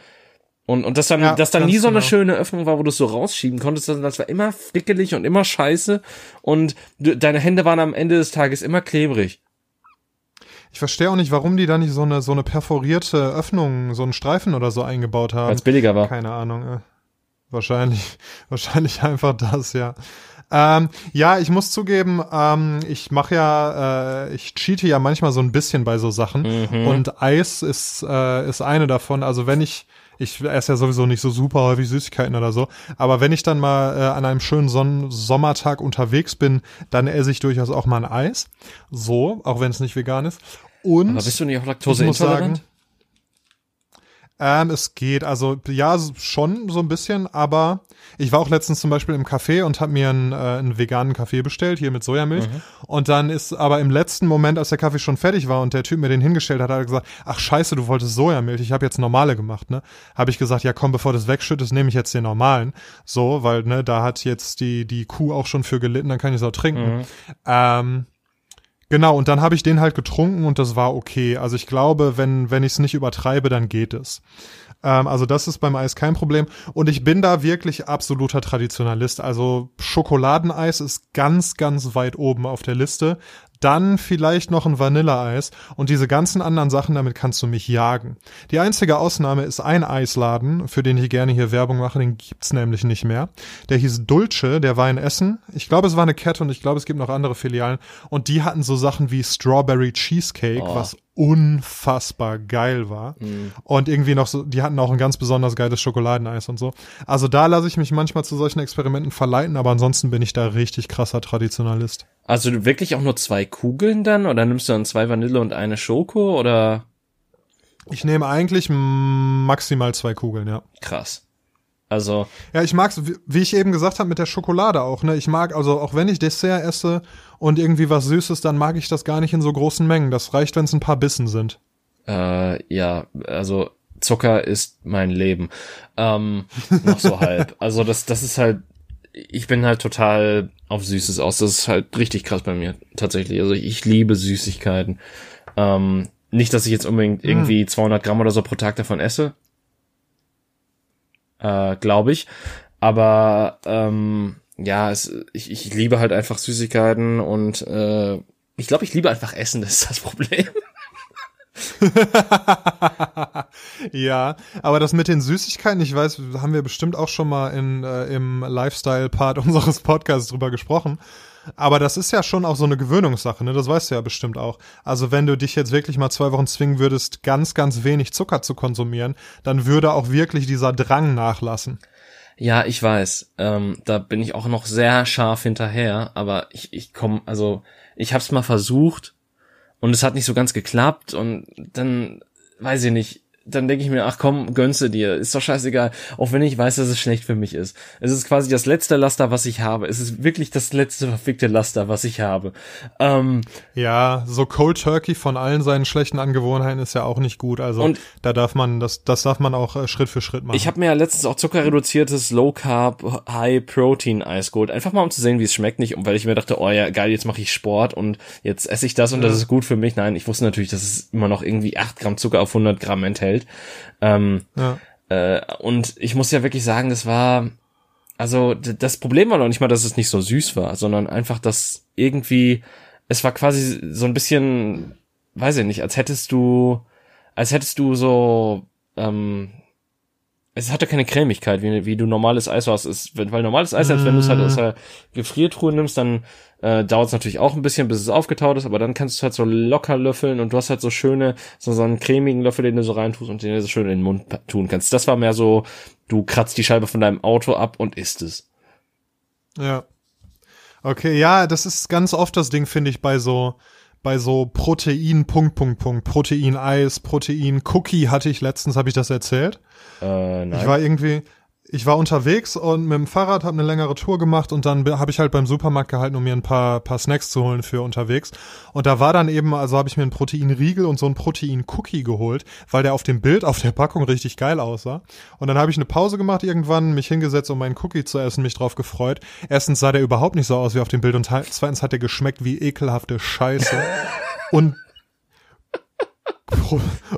Und, und das dann, ja, das dann nie so eine genau. schöne Öffnung war, wo du es so rausschieben konntest, sondern das war immer frickelig und immer scheiße und du, deine Hände waren am Ende des Tages immer klebrig. Ich verstehe auch nicht, warum die da nicht so eine, so eine perforierte Öffnung, so einen Streifen oder so eingebaut haben. Weil es billiger war. Keine Ahnung. Äh, wahrscheinlich, wahrscheinlich einfach das, ja. Ähm, ja, ich muss zugeben, ähm, ich mache ja, äh, ich cheate ja manchmal so ein bisschen bei so Sachen mhm. und Eis ist, äh, ist eine davon. Also wenn ich ich esse ja sowieso nicht so super häufig Süßigkeiten oder so. Aber wenn ich dann mal äh, an einem schönen Son Sommertag unterwegs bin, dann esse ich durchaus auch mal ein Eis. So, auch wenn es nicht vegan ist. Und Aber bist du nicht auch laktoseintolerant? Ähm, es geht, also ja, schon so ein bisschen, aber ich war auch letztens zum Beispiel im Café und habe mir einen, äh, einen veganen Kaffee bestellt, hier mit Sojamilch. Mhm. Und dann ist aber im letzten Moment, als der Kaffee schon fertig war und der Typ mir den hingestellt hat, hat er gesagt, ach scheiße, du wolltest Sojamilch, ich habe jetzt normale gemacht, ne? Habe ich gesagt, ja komm, bevor das wegschüttest, nehme ich jetzt den normalen. So, weil, ne, da hat jetzt die, die Kuh auch schon für gelitten, dann kann ich es auch trinken. Mhm. Ähm, Genau, und dann habe ich den halt getrunken und das war okay. Also ich glaube, wenn, wenn ich es nicht übertreibe, dann geht es. Ähm, also das ist beim Eis kein Problem. Und ich bin da wirklich absoluter Traditionalist. Also Schokoladeneis ist ganz, ganz weit oben auf der Liste dann vielleicht noch ein Vanilleeis und diese ganzen anderen Sachen, damit kannst du mich jagen. Die einzige Ausnahme ist ein Eisladen, für den ich gerne hier Werbung mache, den gibt's nämlich nicht mehr. Der hieß Dulce, der war in Essen. Ich glaube, es war eine Kette und ich glaube, es gibt noch andere Filialen und die hatten so Sachen wie Strawberry Cheesecake, oh. was unfassbar geil war. Mhm. Und irgendwie noch so, die hatten auch ein ganz besonders geiles Schokoladeneis und so. Also da lasse ich mich manchmal zu solchen Experimenten verleiten, aber ansonsten bin ich da richtig krasser Traditionalist. Also wirklich auch nur zwei Kugeln dann? Oder nimmst du dann zwei Vanille und eine Schoko oder? Ich nehme eigentlich maximal zwei Kugeln, ja. Krass. Also. Ja, ich mag's, wie ich eben gesagt habe, mit der Schokolade auch, ne? Ich mag, also auch wenn ich Dessert esse und irgendwie was Süßes, dann mag ich das gar nicht in so großen Mengen. Das reicht, wenn es ein paar Bissen sind. Äh, ja, also Zucker ist mein Leben. Ähm, noch so halb. Also das, das ist halt, ich bin halt total auf Süßes aus. Das ist halt richtig krass bei mir, tatsächlich. Also ich liebe Süßigkeiten. Ähm, nicht, dass ich jetzt unbedingt hm. irgendwie 200 Gramm oder so pro Tag davon esse. Äh, glaube ich. Aber ähm, ja, es, ich, ich liebe halt einfach Süßigkeiten und äh, ich glaube, ich liebe einfach Essen, das ist das Problem. ja, aber das mit den Süßigkeiten, ich weiß, haben wir bestimmt auch schon mal in, äh, im Lifestyle-Part unseres Podcasts drüber gesprochen. Aber das ist ja schon auch so eine Gewöhnungssache, ne? Das weißt du ja bestimmt auch. Also wenn du dich jetzt wirklich mal zwei Wochen zwingen würdest, ganz, ganz wenig Zucker zu konsumieren, dann würde auch wirklich dieser Drang nachlassen. Ja, ich weiß. Ähm, da bin ich auch noch sehr scharf hinterher, aber ich, ich komme, also ich hab's mal versucht und es hat nicht so ganz geklappt und dann weiß ich nicht, dann denke ich mir, ach komm, gönnst du dir, ist doch scheißegal, auch wenn ich weiß, dass es schlecht für mich ist. Es ist quasi das letzte Laster, was ich habe. Es ist wirklich das letzte verfickte Laster, was ich habe. Ähm, ja, so Cold Turkey von allen seinen schlechten Angewohnheiten ist ja auch nicht gut. Also und da darf man, das, das darf man auch äh, Schritt für Schritt machen. Ich habe mir ja letztens auch zuckerreduziertes Low Carb High Protein Eis geholt, einfach mal um zu sehen, wie es schmeckt, nicht, weil ich mir dachte, oh ja, geil, jetzt mache ich Sport und jetzt esse ich das und ja. das ist gut für mich. Nein, ich wusste natürlich, dass es immer noch irgendwie acht Gramm Zucker auf 100 Gramm enthält Welt. Ähm, ja. äh, und ich muss ja wirklich sagen, das war, also das Problem war noch nicht mal, dass es nicht so süß war, sondern einfach, dass irgendwie, es war quasi so ein bisschen, weiß ich nicht, als hättest du, als hättest du so, ähm, es hatte keine Cremigkeit, wie, wie du normales Eis hast. Ist, weil normales Eis, als wenn du es halt aus der Gefriertruhe nimmst, dann äh, dauert es natürlich auch ein bisschen, bis es aufgetaut ist, aber dann kannst du halt so locker löffeln und du hast halt so schöne, so, so einen cremigen Löffel, den du so reintust und den du so schön in den Mund tun kannst. Das war mehr so, du kratzt die Scheibe von deinem Auto ab und isst es. Ja. Okay, ja, das ist ganz oft das Ding, finde ich, bei so, bei so Protein, Punkt, Punkt, Punkt, Protein-Eis, Protein-Cookie hatte ich letztens, habe ich das erzählt? Äh, nein. Ich war irgendwie, ich war unterwegs und mit dem Fahrrad habe eine längere Tour gemacht und dann habe ich halt beim Supermarkt gehalten, um mir ein paar, paar Snacks zu holen für unterwegs. Und da war dann eben, also habe ich mir einen Proteinriegel und so einen Protein-Cookie geholt, weil der auf dem Bild auf der Packung richtig geil aussah. Und dann habe ich eine Pause gemacht irgendwann, mich hingesetzt, um meinen Cookie zu essen, mich drauf gefreut. Erstens sah der überhaupt nicht so aus wie auf dem Bild und zweitens hat der geschmeckt wie ekelhafte Scheiße. und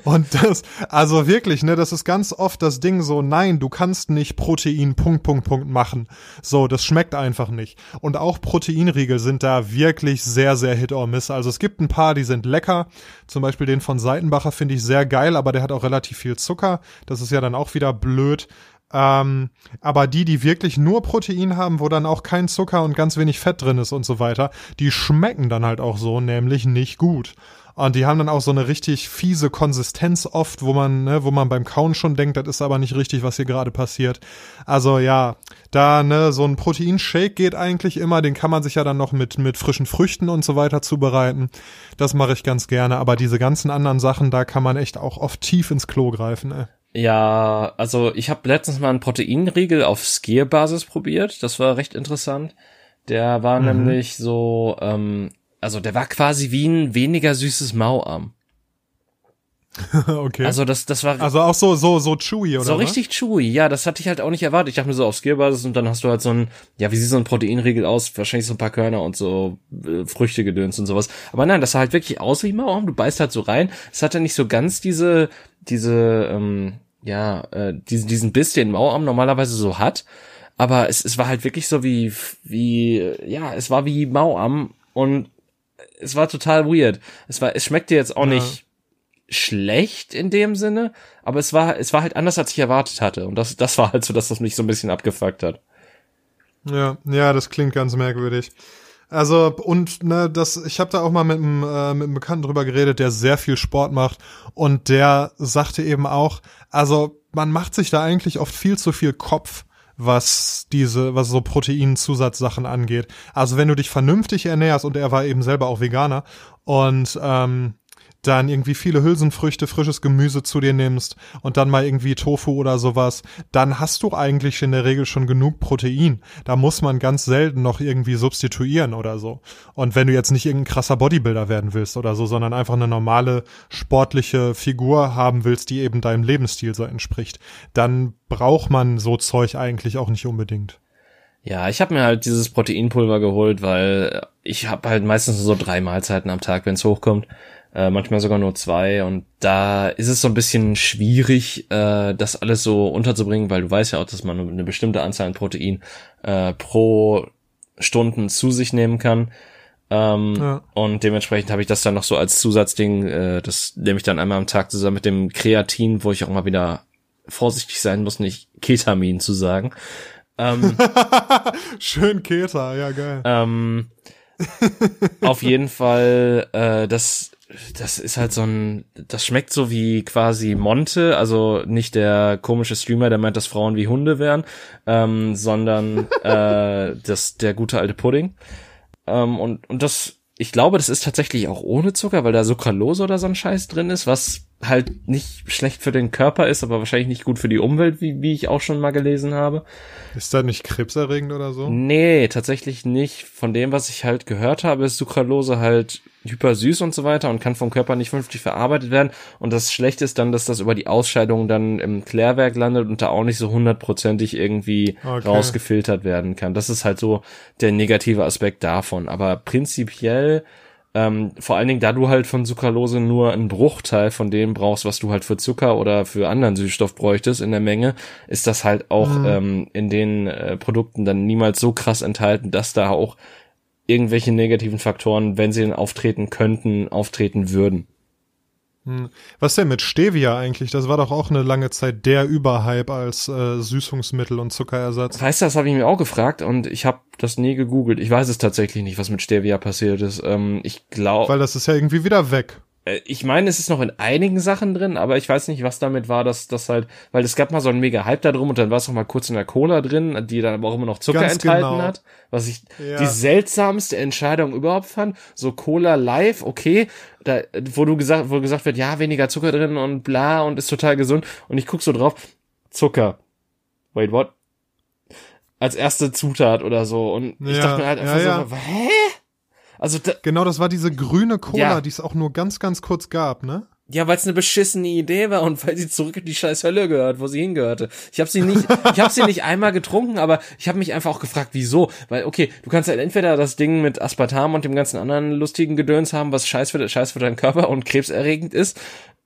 und das, also wirklich, ne, das ist ganz oft das Ding so, nein, du kannst nicht Protein Punkt, Punkt, Punkt machen. So, das schmeckt einfach nicht. Und auch Proteinriegel sind da wirklich sehr, sehr Hit or Miss. Also es gibt ein paar, die sind lecker. Zum Beispiel den von Seitenbacher finde ich sehr geil, aber der hat auch relativ viel Zucker. Das ist ja dann auch wieder blöd. Ähm, aber die, die wirklich nur Protein haben, wo dann auch kein Zucker und ganz wenig Fett drin ist und so weiter, die schmecken dann halt auch so, nämlich nicht gut. Und die haben dann auch so eine richtig fiese Konsistenz oft, wo man, ne, wo man beim Kauen schon denkt, das ist aber nicht richtig, was hier gerade passiert. Also ja, da, ne, so ein Proteinshake geht eigentlich immer, den kann man sich ja dann noch mit, mit frischen Früchten und so weiter zubereiten. Das mache ich ganz gerne, aber diese ganzen anderen Sachen, da kann man echt auch oft tief ins Klo greifen, ey. Ja, also ich habe letztens mal einen Proteinriegel auf Skier-Basis probiert. Das war recht interessant. Der war mhm. nämlich so, ähm, also der war quasi wie ein weniger süßes Mauarm. okay. Also das, das war. Also auch so, so, so chewy, oder? So richtig chewy, ja, das hatte ich halt auch nicht erwartet. Ich dachte mir so auf Skillbasis und dann hast du halt so ein, ja, wie sieht so ein Proteinriegel aus? Wahrscheinlich so ein paar Körner und so äh, Früchte gedöns und sowas. Aber nein, das sah halt wirklich aus wie Mauern. Du beißt halt so rein. Es hatte nicht so ganz diese, diese, ähm, ja, äh, diesen, diesen Biss, den Mauarm normalerweise so hat. Aber es, es war halt wirklich so wie, wie, ja, es war wie Mauarm und es war total weird. Es war, es schmeckte jetzt auch ja. nicht schlecht in dem Sinne, aber es war, es war halt anders, als ich erwartet hatte. Und das, das war halt so, dass das mich so ein bisschen abgefuckt hat. Ja, ja, das klingt ganz merkwürdig. Also und ne, das, ich habe da auch mal mit einem, äh, mit einem Bekannten drüber geredet, der sehr viel Sport macht und der sagte eben auch, also man macht sich da eigentlich oft viel zu viel Kopf, was diese, was so Proteinzusatzsachen angeht. Also wenn du dich vernünftig ernährst und er war eben selber auch Veganer und ähm, dann irgendwie viele Hülsenfrüchte, frisches Gemüse zu dir nimmst und dann mal irgendwie Tofu oder sowas, dann hast du eigentlich in der Regel schon genug Protein. Da muss man ganz selten noch irgendwie substituieren oder so. Und wenn du jetzt nicht irgendein krasser Bodybuilder werden willst oder so, sondern einfach eine normale sportliche Figur haben willst, die eben deinem Lebensstil so entspricht, dann braucht man so Zeug eigentlich auch nicht unbedingt. Ja, ich habe mir halt dieses Proteinpulver geholt, weil ich habe halt meistens so drei Mahlzeiten am Tag, wenn es hochkommt äh, manchmal sogar nur zwei. Und da ist es so ein bisschen schwierig, äh, das alles so unterzubringen, weil du weißt ja auch, dass man eine bestimmte Anzahl an Protein äh, pro Stunden zu sich nehmen kann. Ähm, ja. Und dementsprechend habe ich das dann noch so als Zusatzding, äh, das nehme ich dann einmal am Tag zusammen mit dem Kreatin, wo ich auch mal wieder vorsichtig sein muss, nicht Ketamin zu sagen. Ähm, Schön Keta, ja geil. Ähm, auf jeden Fall, äh, das das ist halt so ein, das schmeckt so wie quasi Monte, also nicht der komische Streamer, der meint, dass Frauen wie Hunde wären, ähm, sondern äh, das der gute alte Pudding. Ähm, und und das, ich glaube, das ist tatsächlich auch ohne Zucker, weil da Sucralose oder so ein Scheiß drin ist, was halt nicht schlecht für den Körper ist, aber wahrscheinlich nicht gut für die Umwelt, wie, wie ich auch schon mal gelesen habe. Ist da nicht krebserregend oder so? Nee, tatsächlich nicht. Von dem, was ich halt gehört habe, ist Sucralose halt hyper süß und so weiter und kann vom Körper nicht vernünftig verarbeitet werden. Und das Schlechte ist dann, dass das über die Ausscheidung dann im Klärwerk landet und da auch nicht so hundertprozentig irgendwie okay. rausgefiltert werden kann. Das ist halt so der negative Aspekt davon. Aber prinzipiell ähm, vor allen Dingen, da du halt von Sucralose nur einen Bruchteil von dem brauchst, was du halt für Zucker oder für anderen Süßstoff bräuchtest in der Menge, ist das halt auch mhm. ähm, in den äh, Produkten dann niemals so krass enthalten, dass da auch irgendwelche negativen Faktoren, wenn sie denn auftreten könnten, auftreten würden. Hm. Was denn mit Stevia eigentlich? Das war doch auch eine lange Zeit der Überhype als äh, Süßungsmittel und Zuckerersatz. Weißt du, das habe ich mir auch gefragt und ich habe das nie gegoogelt. Ich weiß es tatsächlich nicht, was mit Stevia passiert ist. Ähm, ich glaube. Weil das ist ja irgendwie wieder weg. Äh, ich meine, es ist noch in einigen Sachen drin, aber ich weiß nicht, was damit war, dass das halt, weil es gab mal so einen mega Hype da drum und dann war es noch mal kurz in der Cola drin, die dann aber auch immer noch Zucker Ganz enthalten genau. hat, was ich ja. die seltsamste Entscheidung überhaupt fand. So Cola live, okay, da, wo du gesagt, wo gesagt wird, ja, weniger Zucker drin und bla und ist total gesund und ich guck so drauf, Zucker. Wait, what? Als erste Zutat oder so und ich dachte mir halt einfach ja, so, hä? Also da, genau, das war diese grüne Cola, ja. die es auch nur ganz, ganz kurz gab, ne? Ja, weil es eine beschissene Idee war und weil sie zurück in die scheiß Hölle gehört, wo sie hingehörte. Ich habe sie nicht, ich habe sie nicht einmal getrunken, aber ich habe mich einfach auch gefragt, wieso? Weil okay, du kannst halt entweder das Ding mit Aspartam und dem ganzen anderen lustigen Gedöns haben, was scheiß für, scheiß für deinen Körper und krebserregend ist,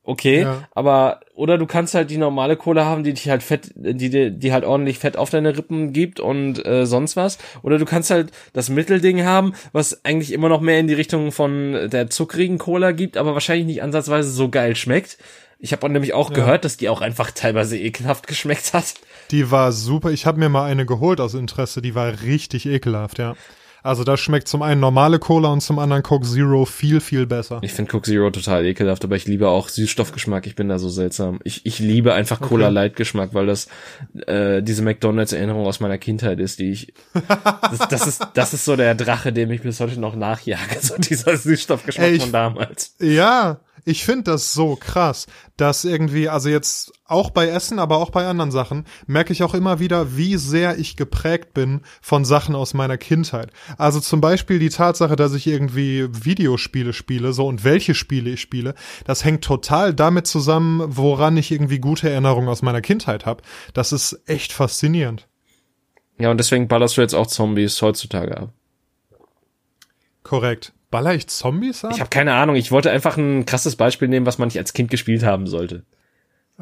okay, ja. aber oder du kannst halt die normale Cola haben, die dich halt fett, die die halt ordentlich Fett auf deine Rippen gibt und äh, sonst was, oder du kannst halt das Mittelding haben, was eigentlich immer noch mehr in die Richtung von der zuckrigen Cola gibt, aber wahrscheinlich nicht ansatzweise so geil schmeckt. Ich habe nämlich auch ja. gehört, dass die auch einfach teilweise ekelhaft geschmeckt hat. Die war super. Ich habe mir mal eine geholt aus Interesse. Die war richtig ekelhaft, ja. Also da schmeckt zum einen normale Cola und zum anderen Coke Zero viel, viel besser. Ich finde Coke Zero total ekelhaft, aber ich liebe auch Süßstoffgeschmack. Ich bin da so seltsam. Ich, ich liebe einfach Cola okay. Light Geschmack, weil das äh, diese McDonalds Erinnerung aus meiner Kindheit ist, die ich das, das ist das ist so der Drache, dem ich bis heute noch nachjage, so dieser Süßstoffgeschmack Ey, ich, von damals. Ja, Ich finde das so krass, dass irgendwie, also jetzt auch bei Essen, aber auch bei anderen Sachen, merke ich auch immer wieder, wie sehr ich geprägt bin von Sachen aus meiner Kindheit. Also zum Beispiel die Tatsache, dass ich irgendwie Videospiele spiele, so und welche Spiele ich spiele, das hängt total damit zusammen, woran ich irgendwie gute Erinnerungen aus meiner Kindheit habe. Das ist echt faszinierend. Ja, und deswegen ballerst du jetzt auch Zombies heutzutage ab. Korrekt. Baller ich Zombies ab? Ich habe keine Ahnung. Ich wollte einfach ein krasses Beispiel nehmen, was man nicht als Kind gespielt haben sollte.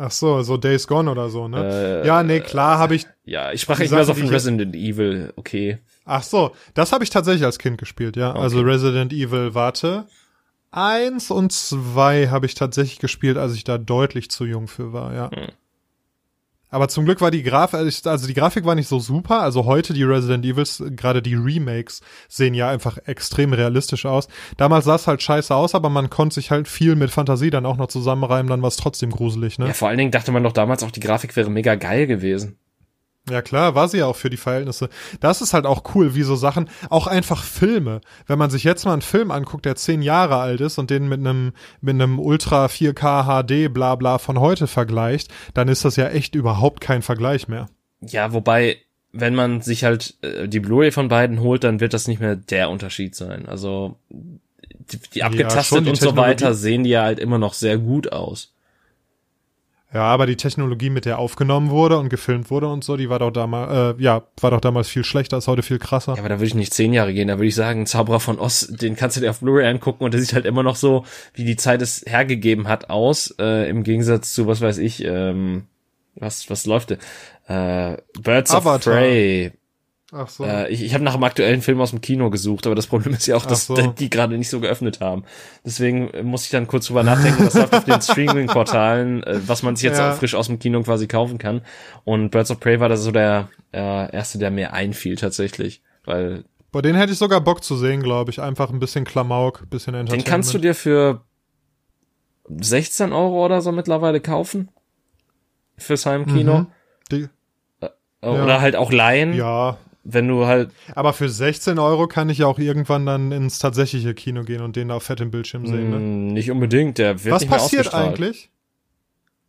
Ach so, so Days Gone oder so, ne? Äh, ja, nee, klar habe ich. Ja, ich sprach mehr so von Resident Evil, okay. Ach so, das habe ich tatsächlich als Kind gespielt, ja. Okay. Also Resident Evil, warte. Eins und zwei habe ich tatsächlich gespielt, als ich da deutlich zu jung für war, ja. Hm. Aber zum Glück war die Grafik, also, also die Grafik war nicht so super. Also heute die Resident Evils, gerade die Remakes, sehen ja einfach extrem realistisch aus. Damals sah es halt scheiße aus, aber man konnte sich halt viel mit Fantasie dann auch noch zusammenreimen, dann war es trotzdem gruselig, ne? Ja, vor allen Dingen dachte man doch damals auch, die Grafik wäre mega geil gewesen. Ja klar, war sie ja auch für die Verhältnisse. Das ist halt auch cool, wie so Sachen, auch einfach Filme. Wenn man sich jetzt mal einen Film anguckt, der zehn Jahre alt ist und den mit einem mit einem Ultra 4K HD bla bla von heute vergleicht, dann ist das ja echt überhaupt kein Vergleich mehr. Ja, wobei, wenn man sich halt äh, die Blu-ray von beiden holt, dann wird das nicht mehr der Unterschied sein. Also die, die abgetastet ja, die und so weiter sehen die ja halt immer noch sehr gut aus. Ja, aber die Technologie, mit der aufgenommen wurde und gefilmt wurde und so, die war doch damals, äh, ja, war doch damals viel schlechter, ist heute viel krasser. Ja, aber da würde ich nicht zehn Jahre gehen, da würde ich sagen, Zauberer von Oz, den kannst du dir auf Blu-ray angucken und der sieht halt immer noch so, wie die Zeit es hergegeben hat, aus, äh, im Gegensatz zu, was weiß ich, ähm, was, was läuft denn? Äh, Birds Avatar. of Prey, Ach so. Äh, ich ich habe nach einem aktuellen Film aus dem Kino gesucht, aber das Problem ist ja auch, dass so. die gerade nicht so geöffnet haben. Deswegen äh, muss ich dann kurz drüber nachdenken, was läuft auf den Streaming-Portalen, äh, was man sich jetzt ja. auch frisch aus dem Kino quasi kaufen kann. Und Birds of Prey war da so der äh, erste, der mir einfiel tatsächlich, weil bei den hätte ich sogar Bock zu sehen, glaube ich. Einfach ein bisschen Klamauk, bisschen Entertainment. Den kannst du dir für 16 Euro oder so mittlerweile kaufen. Fürs Heimkino. Mhm. Die, äh, oder ja. halt auch leihen. Ja, wenn du halt. Aber für 16 Euro kann ich ja auch irgendwann dann ins tatsächliche Kino gehen und den auf fettem Bildschirm sehen. Ne? Mm, nicht unbedingt, der wird Was nicht passiert eigentlich?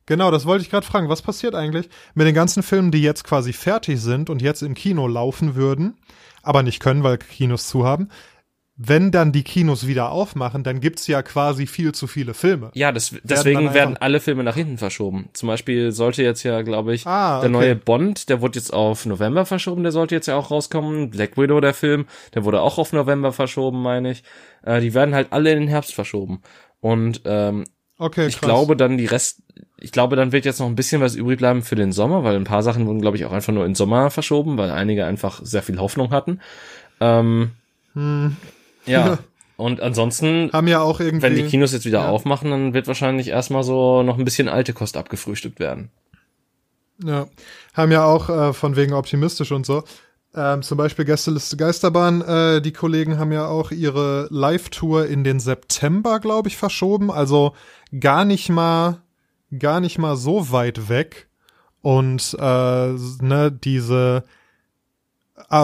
Genau, das wollte ich gerade fragen. Was passiert eigentlich mit den ganzen Filmen, die jetzt quasi fertig sind und jetzt im Kino laufen würden, aber nicht können, weil Kinos zu haben? Wenn dann die Kinos wieder aufmachen, dann gibt's ja quasi viel zu viele Filme. Ja, das, deswegen werden, werden alle Filme nach hinten verschoben. Zum Beispiel sollte jetzt ja, glaube ich, ah, okay. der neue Bond, der wurde jetzt auf November verschoben, der sollte jetzt ja auch rauskommen. Black Widow, der Film, der wurde auch auf November verschoben, meine ich. Äh, die werden halt alle in den Herbst verschoben. Und ähm, okay, ich glaube dann die Rest, ich glaube, dann wird jetzt noch ein bisschen was übrig bleiben für den Sommer, weil ein paar Sachen wurden, glaube ich, auch einfach nur in Sommer verschoben, weil einige einfach sehr viel Hoffnung hatten. Ähm, hm. Ja. Und ansonsten, haben ja auch irgendwie, wenn die Kinos jetzt wieder ja. aufmachen, dann wird wahrscheinlich erstmal so noch ein bisschen alte Kost abgefrühstückt werden. Ja, haben ja auch äh, von wegen optimistisch und so. Ähm, zum Beispiel Gästeliste Geisterbahn, äh, die Kollegen haben ja auch ihre Live-Tour in den September, glaube ich, verschoben. Also gar nicht mal, gar nicht mal so weit weg. Und äh, ne, diese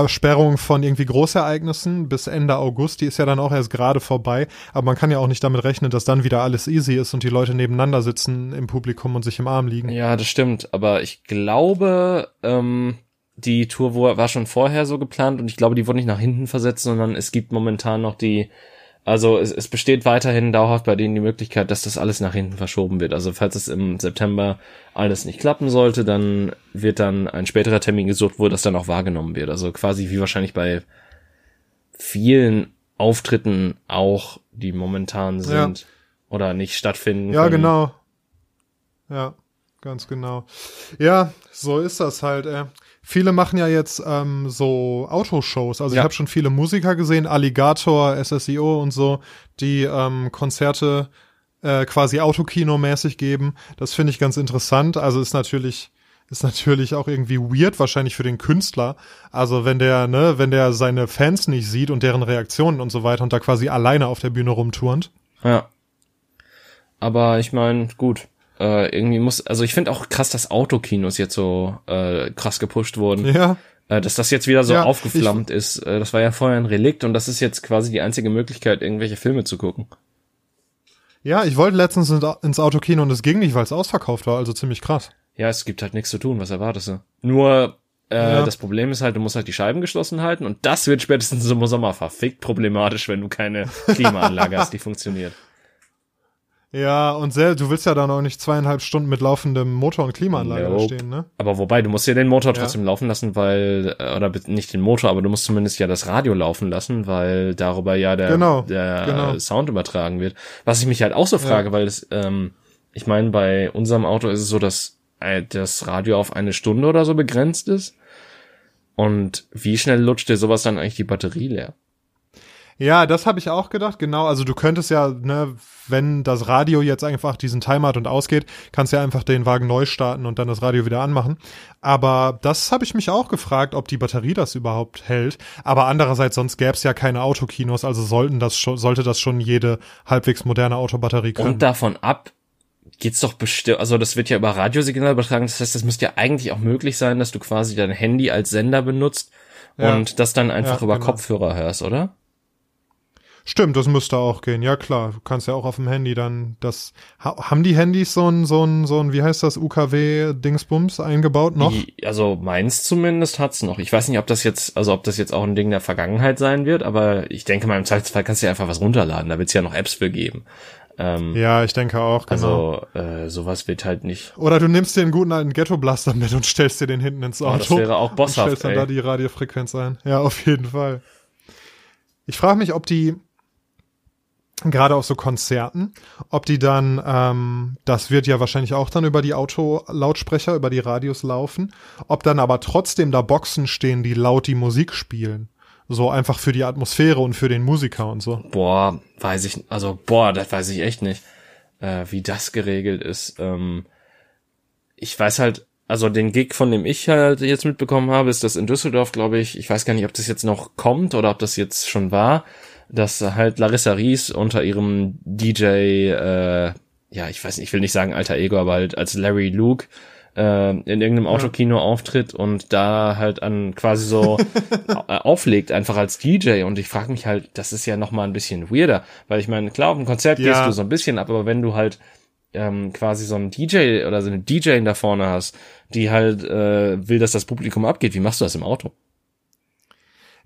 Sperrung von irgendwie Großereignissen bis Ende August, die ist ja dann auch erst gerade vorbei. Aber man kann ja auch nicht damit rechnen, dass dann wieder alles easy ist und die Leute nebeneinander sitzen im Publikum und sich im Arm liegen. Ja, das stimmt. Aber ich glaube, ähm, die Tour war schon vorher so geplant und ich glaube, die wurde nicht nach hinten versetzt, sondern es gibt momentan noch die also es, es besteht weiterhin dauerhaft bei denen die Möglichkeit, dass das alles nach hinten verschoben wird. Also falls es im September alles nicht klappen sollte, dann wird dann ein späterer Termin gesucht, wo das dann auch wahrgenommen wird. Also quasi wie wahrscheinlich bei vielen Auftritten auch, die momentan sind ja. oder nicht stattfinden. Ja, können. genau. Ja, ganz genau. Ja, so ist das halt. Äh. Viele machen ja jetzt ähm, so Autoshows. Also ja. ich habe schon viele Musiker gesehen, Alligator, SSIO und so, die ähm, Konzerte äh, quasi Autokino-mäßig geben. Das finde ich ganz interessant. Also ist natürlich ist natürlich auch irgendwie weird wahrscheinlich für den Künstler. Also wenn der, ne, wenn der seine Fans nicht sieht und deren Reaktionen und so weiter und da quasi alleine auf der Bühne rumturnt. Ja. Aber ich meine, gut, äh, irgendwie muss, also ich finde auch krass, dass Autokinos jetzt so äh, krass gepusht wurden. Ja. Äh, dass das jetzt wieder so ja, aufgeflammt ich, ist. Äh, das war ja vorher ein Relikt und das ist jetzt quasi die einzige Möglichkeit, irgendwelche Filme zu gucken. Ja, ich wollte letztens ins Autokino und es ging nicht, weil es ausverkauft war, also ziemlich krass. Ja, es gibt halt nichts zu tun, was erwartest du? Nur äh, ja. das Problem ist halt, du musst halt die Scheiben geschlossen halten und das wird spätestens im Sommer verfickt problematisch, wenn du keine Klimaanlage hast, die funktioniert. Ja, und sehr, du willst ja dann auch nicht zweieinhalb Stunden mit laufendem Motor und Klimaanlage nope. stehen, ne? Aber wobei, du musst ja den Motor trotzdem ja. laufen lassen, weil, äh, oder nicht den Motor, aber du musst zumindest ja das Radio laufen lassen, weil darüber ja der, genau, der genau. Sound übertragen wird. Was ich mich halt auch so frage, ja. weil es, ähm, ich meine, bei unserem Auto ist es so, dass äh, das Radio auf eine Stunde oder so begrenzt ist. Und wie schnell lutscht dir sowas dann eigentlich die Batterie leer? Ja, das habe ich auch gedacht, genau. Also du könntest ja, ne, wenn das Radio jetzt einfach diesen Timer hat und ausgeht, kannst du ja einfach den Wagen neu starten und dann das Radio wieder anmachen. Aber das habe ich mich auch gefragt, ob die Batterie das überhaupt hält. Aber andererseits, sonst gäbe es ja keine Autokinos, also sollten das schon, sollte das schon jede halbwegs moderne Autobatterie können. Und davon ab geht's doch bestimmt, also das wird ja über Radiosignal übertragen, das heißt, es müsste ja eigentlich auch möglich sein, dass du quasi dein Handy als Sender benutzt ja. und das dann einfach ja, über genau. Kopfhörer hörst, oder? Stimmt, das müsste auch gehen. Ja klar, du kannst ja auch auf dem Handy dann das. haben die Handys so ein so ein so ein wie heißt das UKW Dingsbums eingebaut noch? Also meins zumindest hat's noch. Ich weiß nicht, ob das jetzt also ob das jetzt auch ein Ding der Vergangenheit sein wird, aber ich denke mal im Zweifelsfall kannst du ja einfach was runterladen. Da wird's ja noch Apps für geben. Ähm, ja, ich denke auch. Genau. Also äh, sowas wird halt nicht. Oder du nimmst dir einen guten alten Ghetto Blaster mit und stellst dir den hinten ins Auto. Oh, das wäre auch bosshaft. Und stellst dann ey. da die Radiofrequenz ein. Ja, auf jeden Fall. Ich frage mich, ob die gerade auf so Konzerten, ob die dann, ähm, das wird ja wahrscheinlich auch dann über die Autolautsprecher, über die Radios laufen, ob dann aber trotzdem da Boxen stehen, die laut die Musik spielen. So einfach für die Atmosphäre und für den Musiker und so. Boah, weiß ich, also boah, das weiß ich echt nicht, äh, wie das geregelt ist. Ähm, ich weiß halt, also den Gig, von dem ich halt jetzt mitbekommen habe, ist das in Düsseldorf, glaube ich. Ich weiß gar nicht, ob das jetzt noch kommt oder ob das jetzt schon war dass halt Larissa Ries unter ihrem DJ, äh, ja, ich weiß nicht, ich will nicht sagen alter Ego, aber halt als Larry Luke äh, in irgendeinem Autokino auftritt und da halt an quasi so auflegt, einfach als DJ. Und ich frage mich halt, das ist ja noch mal ein bisschen weirder, weil ich meine, klar, auf dem Konzert ja. gehst du so ein bisschen ab, aber wenn du halt ähm, quasi so einen DJ oder so eine DJ da vorne hast, die halt äh, will, dass das Publikum abgeht, wie machst du das im Auto?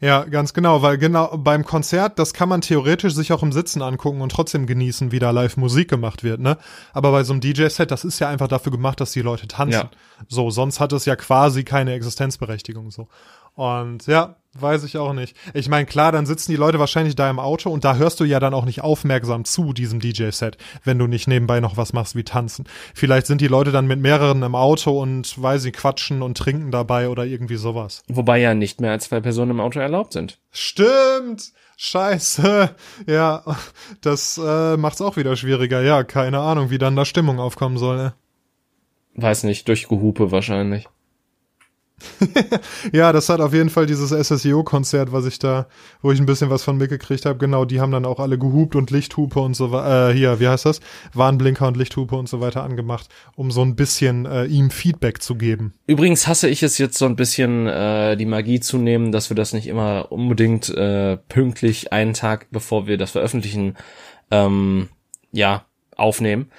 Ja, ganz genau, weil genau beim Konzert, das kann man theoretisch sich auch im Sitzen angucken und trotzdem genießen, wie da live Musik gemacht wird, ne? Aber bei so einem DJ-Set, das ist ja einfach dafür gemacht, dass die Leute tanzen. Ja. So, sonst hat es ja quasi keine Existenzberechtigung so. Und ja, weiß ich auch nicht. Ich meine, klar, dann sitzen die Leute wahrscheinlich da im Auto und da hörst du ja dann auch nicht aufmerksam zu diesem DJ-Set, wenn du nicht nebenbei noch was machst wie tanzen. Vielleicht sind die Leute dann mit mehreren im Auto und weil sie quatschen und trinken dabei oder irgendwie sowas. Wobei ja nicht mehr als zwei Personen im Auto erlaubt sind. Stimmt! Scheiße. Ja, das äh, macht's auch wieder schwieriger. Ja, keine Ahnung, wie dann da Stimmung aufkommen soll. Ne? Weiß nicht, durch Gehupe wahrscheinlich. ja, das hat auf jeden Fall dieses SSIO-Konzert, was ich da, wo ich ein bisschen was von mitgekriegt habe. Genau, die haben dann auch alle gehupt und Lichthupe und so äh, hier, wie heißt das? Warnblinker und Lichthupe und so weiter angemacht, um so ein bisschen äh, ihm Feedback zu geben. Übrigens hasse ich es jetzt so ein bisschen, äh, die Magie zu nehmen, dass wir das nicht immer unbedingt äh, pünktlich einen Tag, bevor wir das veröffentlichen, ähm, ja, aufnehmen.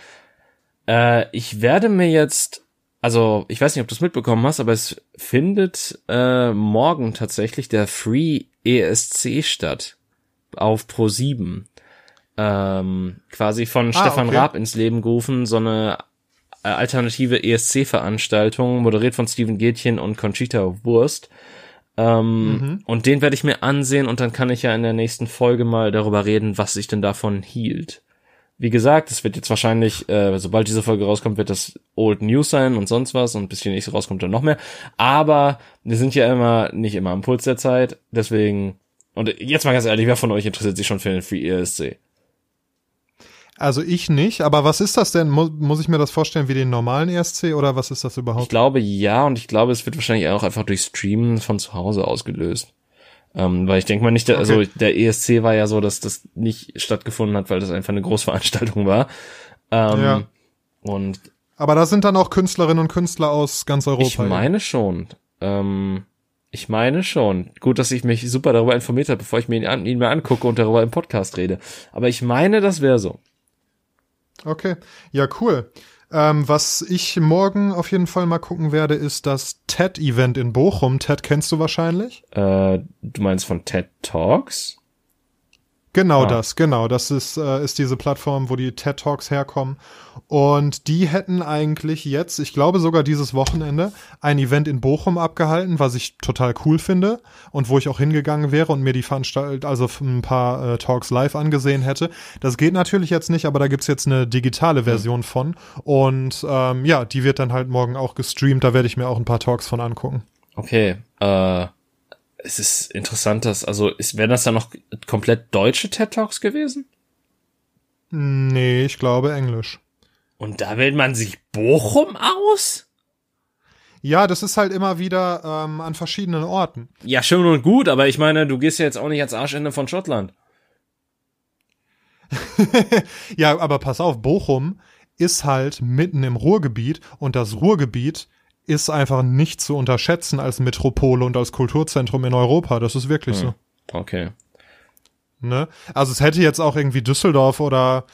Äh, ich werde mir jetzt also ich weiß nicht, ob du es mitbekommen hast, aber es findet äh, morgen tatsächlich der Free ESC statt auf Pro 7. Ähm, quasi von ah, Stefan okay. Raab ins Leben gerufen, so eine äh, alternative ESC-Veranstaltung, moderiert von Steven Gätchen und Conchita Wurst. Ähm, mhm. Und den werde ich mir ansehen und dann kann ich ja in der nächsten Folge mal darüber reden, was ich denn davon hielt. Wie gesagt, es wird jetzt wahrscheinlich, äh, sobald diese Folge rauskommt, wird das Old News sein und sonst was und bis die nächste rauskommt dann noch mehr. Aber wir sind ja immer nicht immer am Puls der Zeit, deswegen und jetzt mal ganz ehrlich, wer von euch interessiert sich schon für den Free ESC? Also ich nicht, aber was ist das denn? Muss, muss ich mir das vorstellen wie den normalen ESC oder was ist das überhaupt? Ich glaube ja und ich glaube, es wird wahrscheinlich auch einfach durch Streamen von zu Hause ausgelöst. Ähm, weil ich denke mal nicht, okay. also der ESC war ja so, dass das nicht stattgefunden hat, weil das einfach eine Großveranstaltung war. Ähm, ja. Und aber da sind dann auch Künstlerinnen und Künstler aus ganz Europa. Ich meine schon. Ähm, ich meine schon. Gut, dass ich mich super darüber informiert habe, bevor ich mir ihn, an, ihn mal angucke und darüber im Podcast rede. Aber ich meine, das wäre so. Okay, ja, cool. Ähm, was ich morgen auf jeden Fall mal gucken werde, ist das TED-Event in Bochum. TED kennst du wahrscheinlich? Äh, du meinst von TED Talks? Genau ah. das, genau. Das ist, äh, ist diese Plattform, wo die TED Talks herkommen. Und die hätten eigentlich jetzt, ich glaube sogar dieses Wochenende, ein Event in Bochum abgehalten, was ich total cool finde und wo ich auch hingegangen wäre und mir die Veranstaltung, also ein paar äh, Talks live angesehen hätte. Das geht natürlich jetzt nicht, aber da gibt's jetzt eine digitale Version mhm. von. Und ähm, ja, die wird dann halt morgen auch gestreamt. Da werde ich mir auch ein paar Talks von angucken. Okay, äh es ist interessant, dass, also, ist, wären das dann noch komplett deutsche TED Talks gewesen? Nee, ich glaube Englisch. Und da wählt man sich Bochum aus? Ja, das ist halt immer wieder ähm, an verschiedenen Orten. Ja, schön und gut, aber ich meine, du gehst ja jetzt auch nicht ans Arschende von Schottland. ja, aber pass auf, Bochum ist halt mitten im Ruhrgebiet und das Ruhrgebiet ist einfach nicht zu unterschätzen als Metropole und als Kulturzentrum in Europa. Das ist wirklich hm. so. Okay. Ne? Also es hätte jetzt auch irgendwie Düsseldorf oder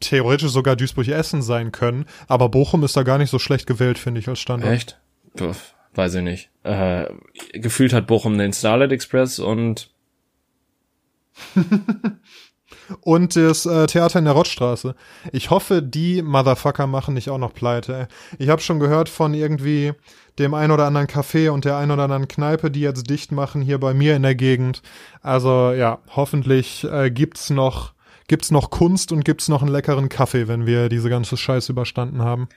theoretisch sogar Duisburg-Essen sein können, aber Bochum ist da gar nicht so schlecht gewählt, finde ich, als Standort. Echt? Puff, weiß ich nicht. Äh, gefühlt hat Bochum den Starlight Express und und das äh, Theater in der Rottstraße. Ich hoffe, die Motherfucker machen nicht auch noch pleite. Ich habe schon gehört von irgendwie dem ein oder anderen Café und der ein oder anderen Kneipe, die jetzt dicht machen hier bei mir in der Gegend. Also ja, hoffentlich äh, gibt's noch gibt's noch Kunst und gibt's noch einen leckeren Kaffee, wenn wir diese ganze Scheiße überstanden haben.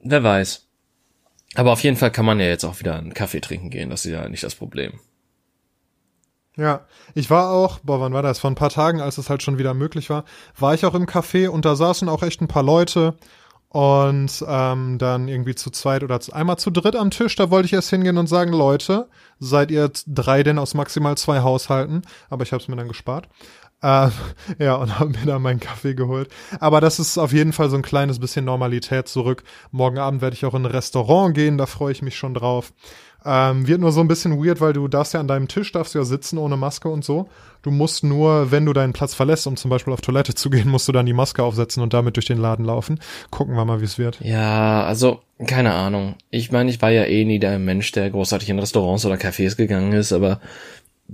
Wer weiß. Aber auf jeden Fall kann man ja jetzt auch wieder einen Kaffee trinken gehen, das ist ja nicht das Problem. Ja, ich war auch, boah, wann war das? Vor ein paar Tagen, als es halt schon wieder möglich war, war ich auch im Café und da saßen auch echt ein paar Leute und ähm, dann irgendwie zu zweit oder zu, einmal zu dritt am Tisch, da wollte ich erst hingehen und sagen, Leute, seid ihr drei denn aus maximal zwei Haushalten? Aber ich habe es mir dann gespart. Äh, ja, und habe mir dann meinen Kaffee geholt. Aber das ist auf jeden Fall so ein kleines bisschen Normalität zurück. Morgen Abend werde ich auch in ein Restaurant gehen, da freue ich mich schon drauf. Ähm, wird nur so ein bisschen weird, weil du darfst ja an deinem Tisch, darfst ja sitzen ohne Maske und so. Du musst nur, wenn du deinen Platz verlässt, um zum Beispiel auf Toilette zu gehen, musst du dann die Maske aufsetzen und damit durch den Laden laufen. Gucken wir mal, wie es wird. Ja, also, keine Ahnung. Ich meine, ich war ja eh nie der Mensch, der großartig in Restaurants oder Cafés gegangen ist, aber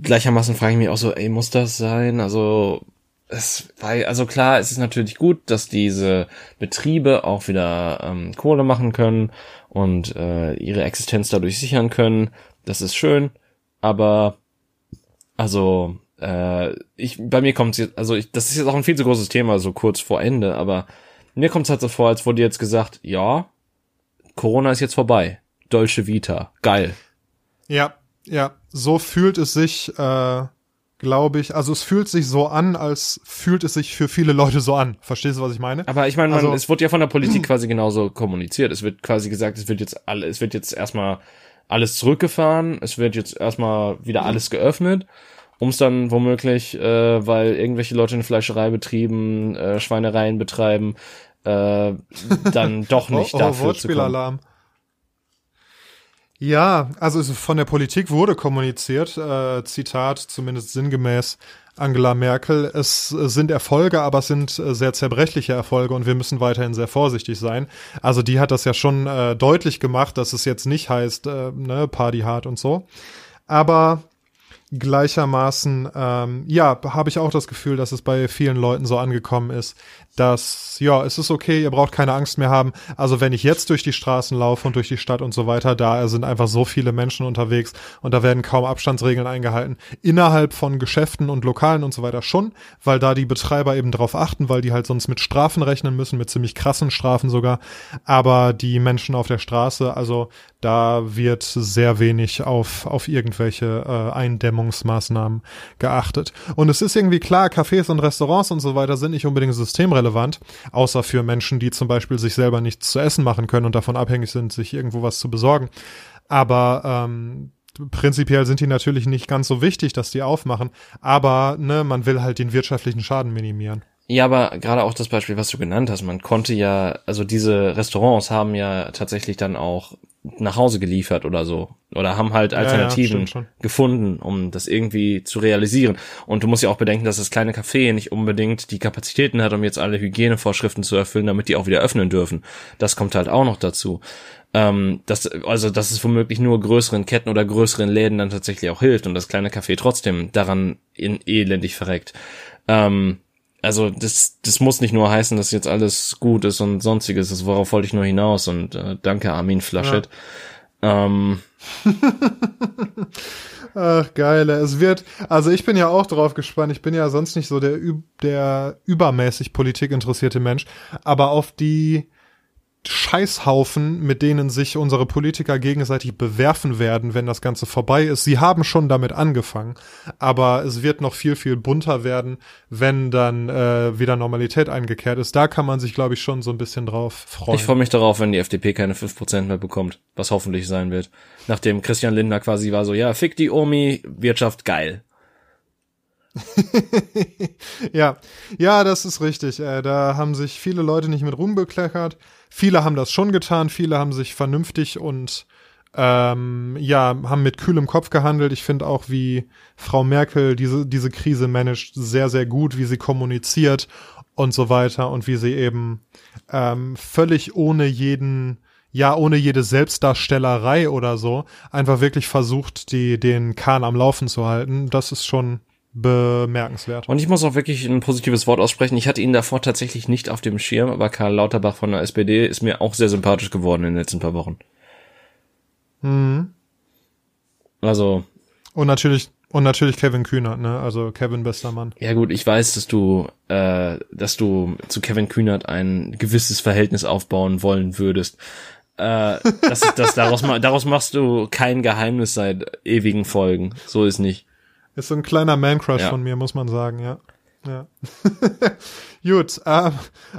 gleichermaßen frage ich mich auch so, ey, muss das sein? Also, es war, also klar, es ist natürlich gut, dass diese Betriebe auch wieder ähm, Kohle machen können und äh, ihre Existenz dadurch sichern können. Das ist schön, aber also äh, ich bei mir kommt es jetzt, also ich, das ist jetzt auch ein viel zu großes Thema, so kurz vor Ende, aber mir kommt es halt so vor, als wurde jetzt gesagt, ja, Corona ist jetzt vorbei. Dolce Vita, geil. Ja, ja, so fühlt es sich äh, glaube ich. Also es fühlt sich so an, als fühlt es sich für viele Leute so an. Verstehst du, was ich meine? Aber ich meine, also, es wird ja von der Politik quasi genauso kommuniziert. Es wird quasi gesagt, es wird jetzt alle, es wird jetzt erstmal alles zurückgefahren, es wird jetzt erstmal wieder alles geöffnet, um es dann womöglich, äh, weil irgendwelche Leute eine Fleischerei betrieben, äh, Schweinereien betreiben, äh, dann doch nicht oh, oh, dafür zu kommen. Ja, also von der Politik wurde kommuniziert, äh, Zitat zumindest sinngemäß Angela Merkel, es sind Erfolge, aber es sind äh, sehr zerbrechliche Erfolge und wir müssen weiterhin sehr vorsichtig sein. Also die hat das ja schon äh, deutlich gemacht, dass es jetzt nicht heißt, äh, ne, Party hart und so. Aber gleichermaßen, ähm, ja, habe ich auch das Gefühl, dass es bei vielen Leuten so angekommen ist, dass, ja, es ist okay, ihr braucht keine Angst mehr haben. Also wenn ich jetzt durch die Straßen laufe und durch die Stadt und so weiter, da sind einfach so viele Menschen unterwegs und da werden kaum Abstandsregeln eingehalten. Innerhalb von Geschäften und Lokalen und so weiter schon, weil da die Betreiber eben drauf achten, weil die halt sonst mit Strafen rechnen müssen, mit ziemlich krassen Strafen sogar. Aber die Menschen auf der Straße, also da wird sehr wenig auf, auf irgendwelche äh, Eindämmungsmaßnahmen geachtet. Und es ist irgendwie klar, Cafés und Restaurants und so weiter sind nicht unbedingt systemrelevant, außer für Menschen, die zum Beispiel sich selber nichts zu essen machen können und davon abhängig sind, sich irgendwo was zu besorgen. Aber ähm, prinzipiell sind die natürlich nicht ganz so wichtig, dass die aufmachen, aber ne, man will halt den wirtschaftlichen Schaden minimieren. Ja, aber gerade auch das Beispiel, was du genannt hast, man konnte ja, also diese Restaurants haben ja tatsächlich dann auch nach Hause geliefert oder so. Oder haben halt Alternativen ja, gefunden, um das irgendwie zu realisieren. Und du musst ja auch bedenken, dass das kleine Café nicht unbedingt die Kapazitäten hat, um jetzt alle Hygienevorschriften zu erfüllen, damit die auch wieder öffnen dürfen. Das kommt halt auch noch dazu. Ähm, das, also, dass es womöglich nur größeren Ketten oder größeren Läden dann tatsächlich auch hilft und das kleine Café trotzdem daran in, elendig verreckt. Ähm, also das, das muss nicht nur heißen, dass jetzt alles gut ist und sonstiges. Das worauf wollte ich nur hinaus und äh, danke Armin Flaschet. Ja. Ähm. Ach geile, es wird. Also ich bin ja auch drauf gespannt. Ich bin ja sonst nicht so der der übermäßig Politik interessierte Mensch, aber auf die Scheißhaufen, mit denen sich unsere Politiker gegenseitig bewerfen werden, wenn das Ganze vorbei ist. Sie haben schon damit angefangen, aber es wird noch viel, viel bunter werden, wenn dann äh, wieder Normalität eingekehrt ist. Da kann man sich, glaube ich, schon so ein bisschen drauf freuen. Ich freue mich darauf, wenn die FDP keine 5% mehr bekommt, was hoffentlich sein wird. Nachdem Christian Lindner quasi war so, ja, fick die Omi, Wirtschaft geil. ja, ja, das ist richtig. Äh, da haben sich viele Leute nicht mit rumbekleckert. Viele haben das schon getan, viele haben sich vernünftig und ähm, ja, haben mit kühlem Kopf gehandelt. Ich finde auch, wie Frau Merkel diese, diese Krise managt, sehr, sehr gut, wie sie kommuniziert und so weiter und wie sie eben ähm, völlig ohne jeden, ja, ohne jede Selbstdarstellerei oder so, einfach wirklich versucht, die, den Kahn am Laufen zu halten. Das ist schon bemerkenswert. Und ich muss auch wirklich ein positives Wort aussprechen. Ich hatte ihn davor tatsächlich nicht auf dem Schirm, aber Karl Lauterbach von der SPD ist mir auch sehr sympathisch geworden in den letzten paar Wochen. Mhm. Also. Und natürlich, und natürlich Kevin Kühnert, ne? Also Kevin bester Mann. Ja gut, ich weiß, dass du, äh, dass du zu Kevin Kühnert ein gewisses Verhältnis aufbauen wollen würdest. Äh, das, das, daraus, daraus machst du kein Geheimnis seit ewigen Folgen. So ist nicht. Ist so ein kleiner Man-Crush ja. von mir, muss man sagen, ja. Ja. Gut, ähm,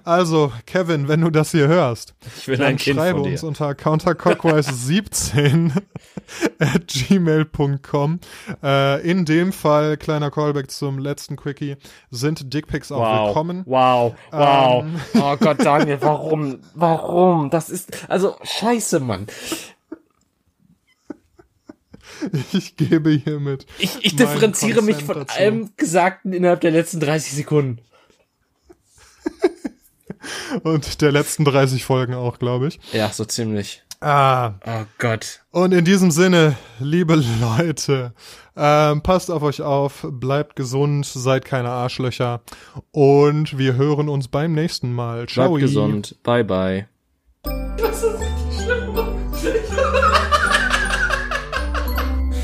also Kevin, wenn du das hier hörst, ich will dann ein kind schreibe uns unter counterclockwise17 at gmail.com. Äh, in dem Fall, kleiner Callback zum letzten Quickie, sind Dickpics auch wow. willkommen. Wow, wow. Ähm, oh Gott, Daniel, warum? Warum? Das ist, also, scheiße, Mann. Ich gebe hiermit. Ich, ich differenziere mich von dazu. allem Gesagten innerhalb der letzten 30 Sekunden. Und der letzten 30 Folgen auch, glaube ich. Ja, so ziemlich. Ah. Oh Gott. Und in diesem Sinne, liebe Leute, ähm, passt auf euch auf, bleibt gesund, seid keine Arschlöcher und wir hören uns beim nächsten Mal. Ciao. Bleibt gesund. Bye bye.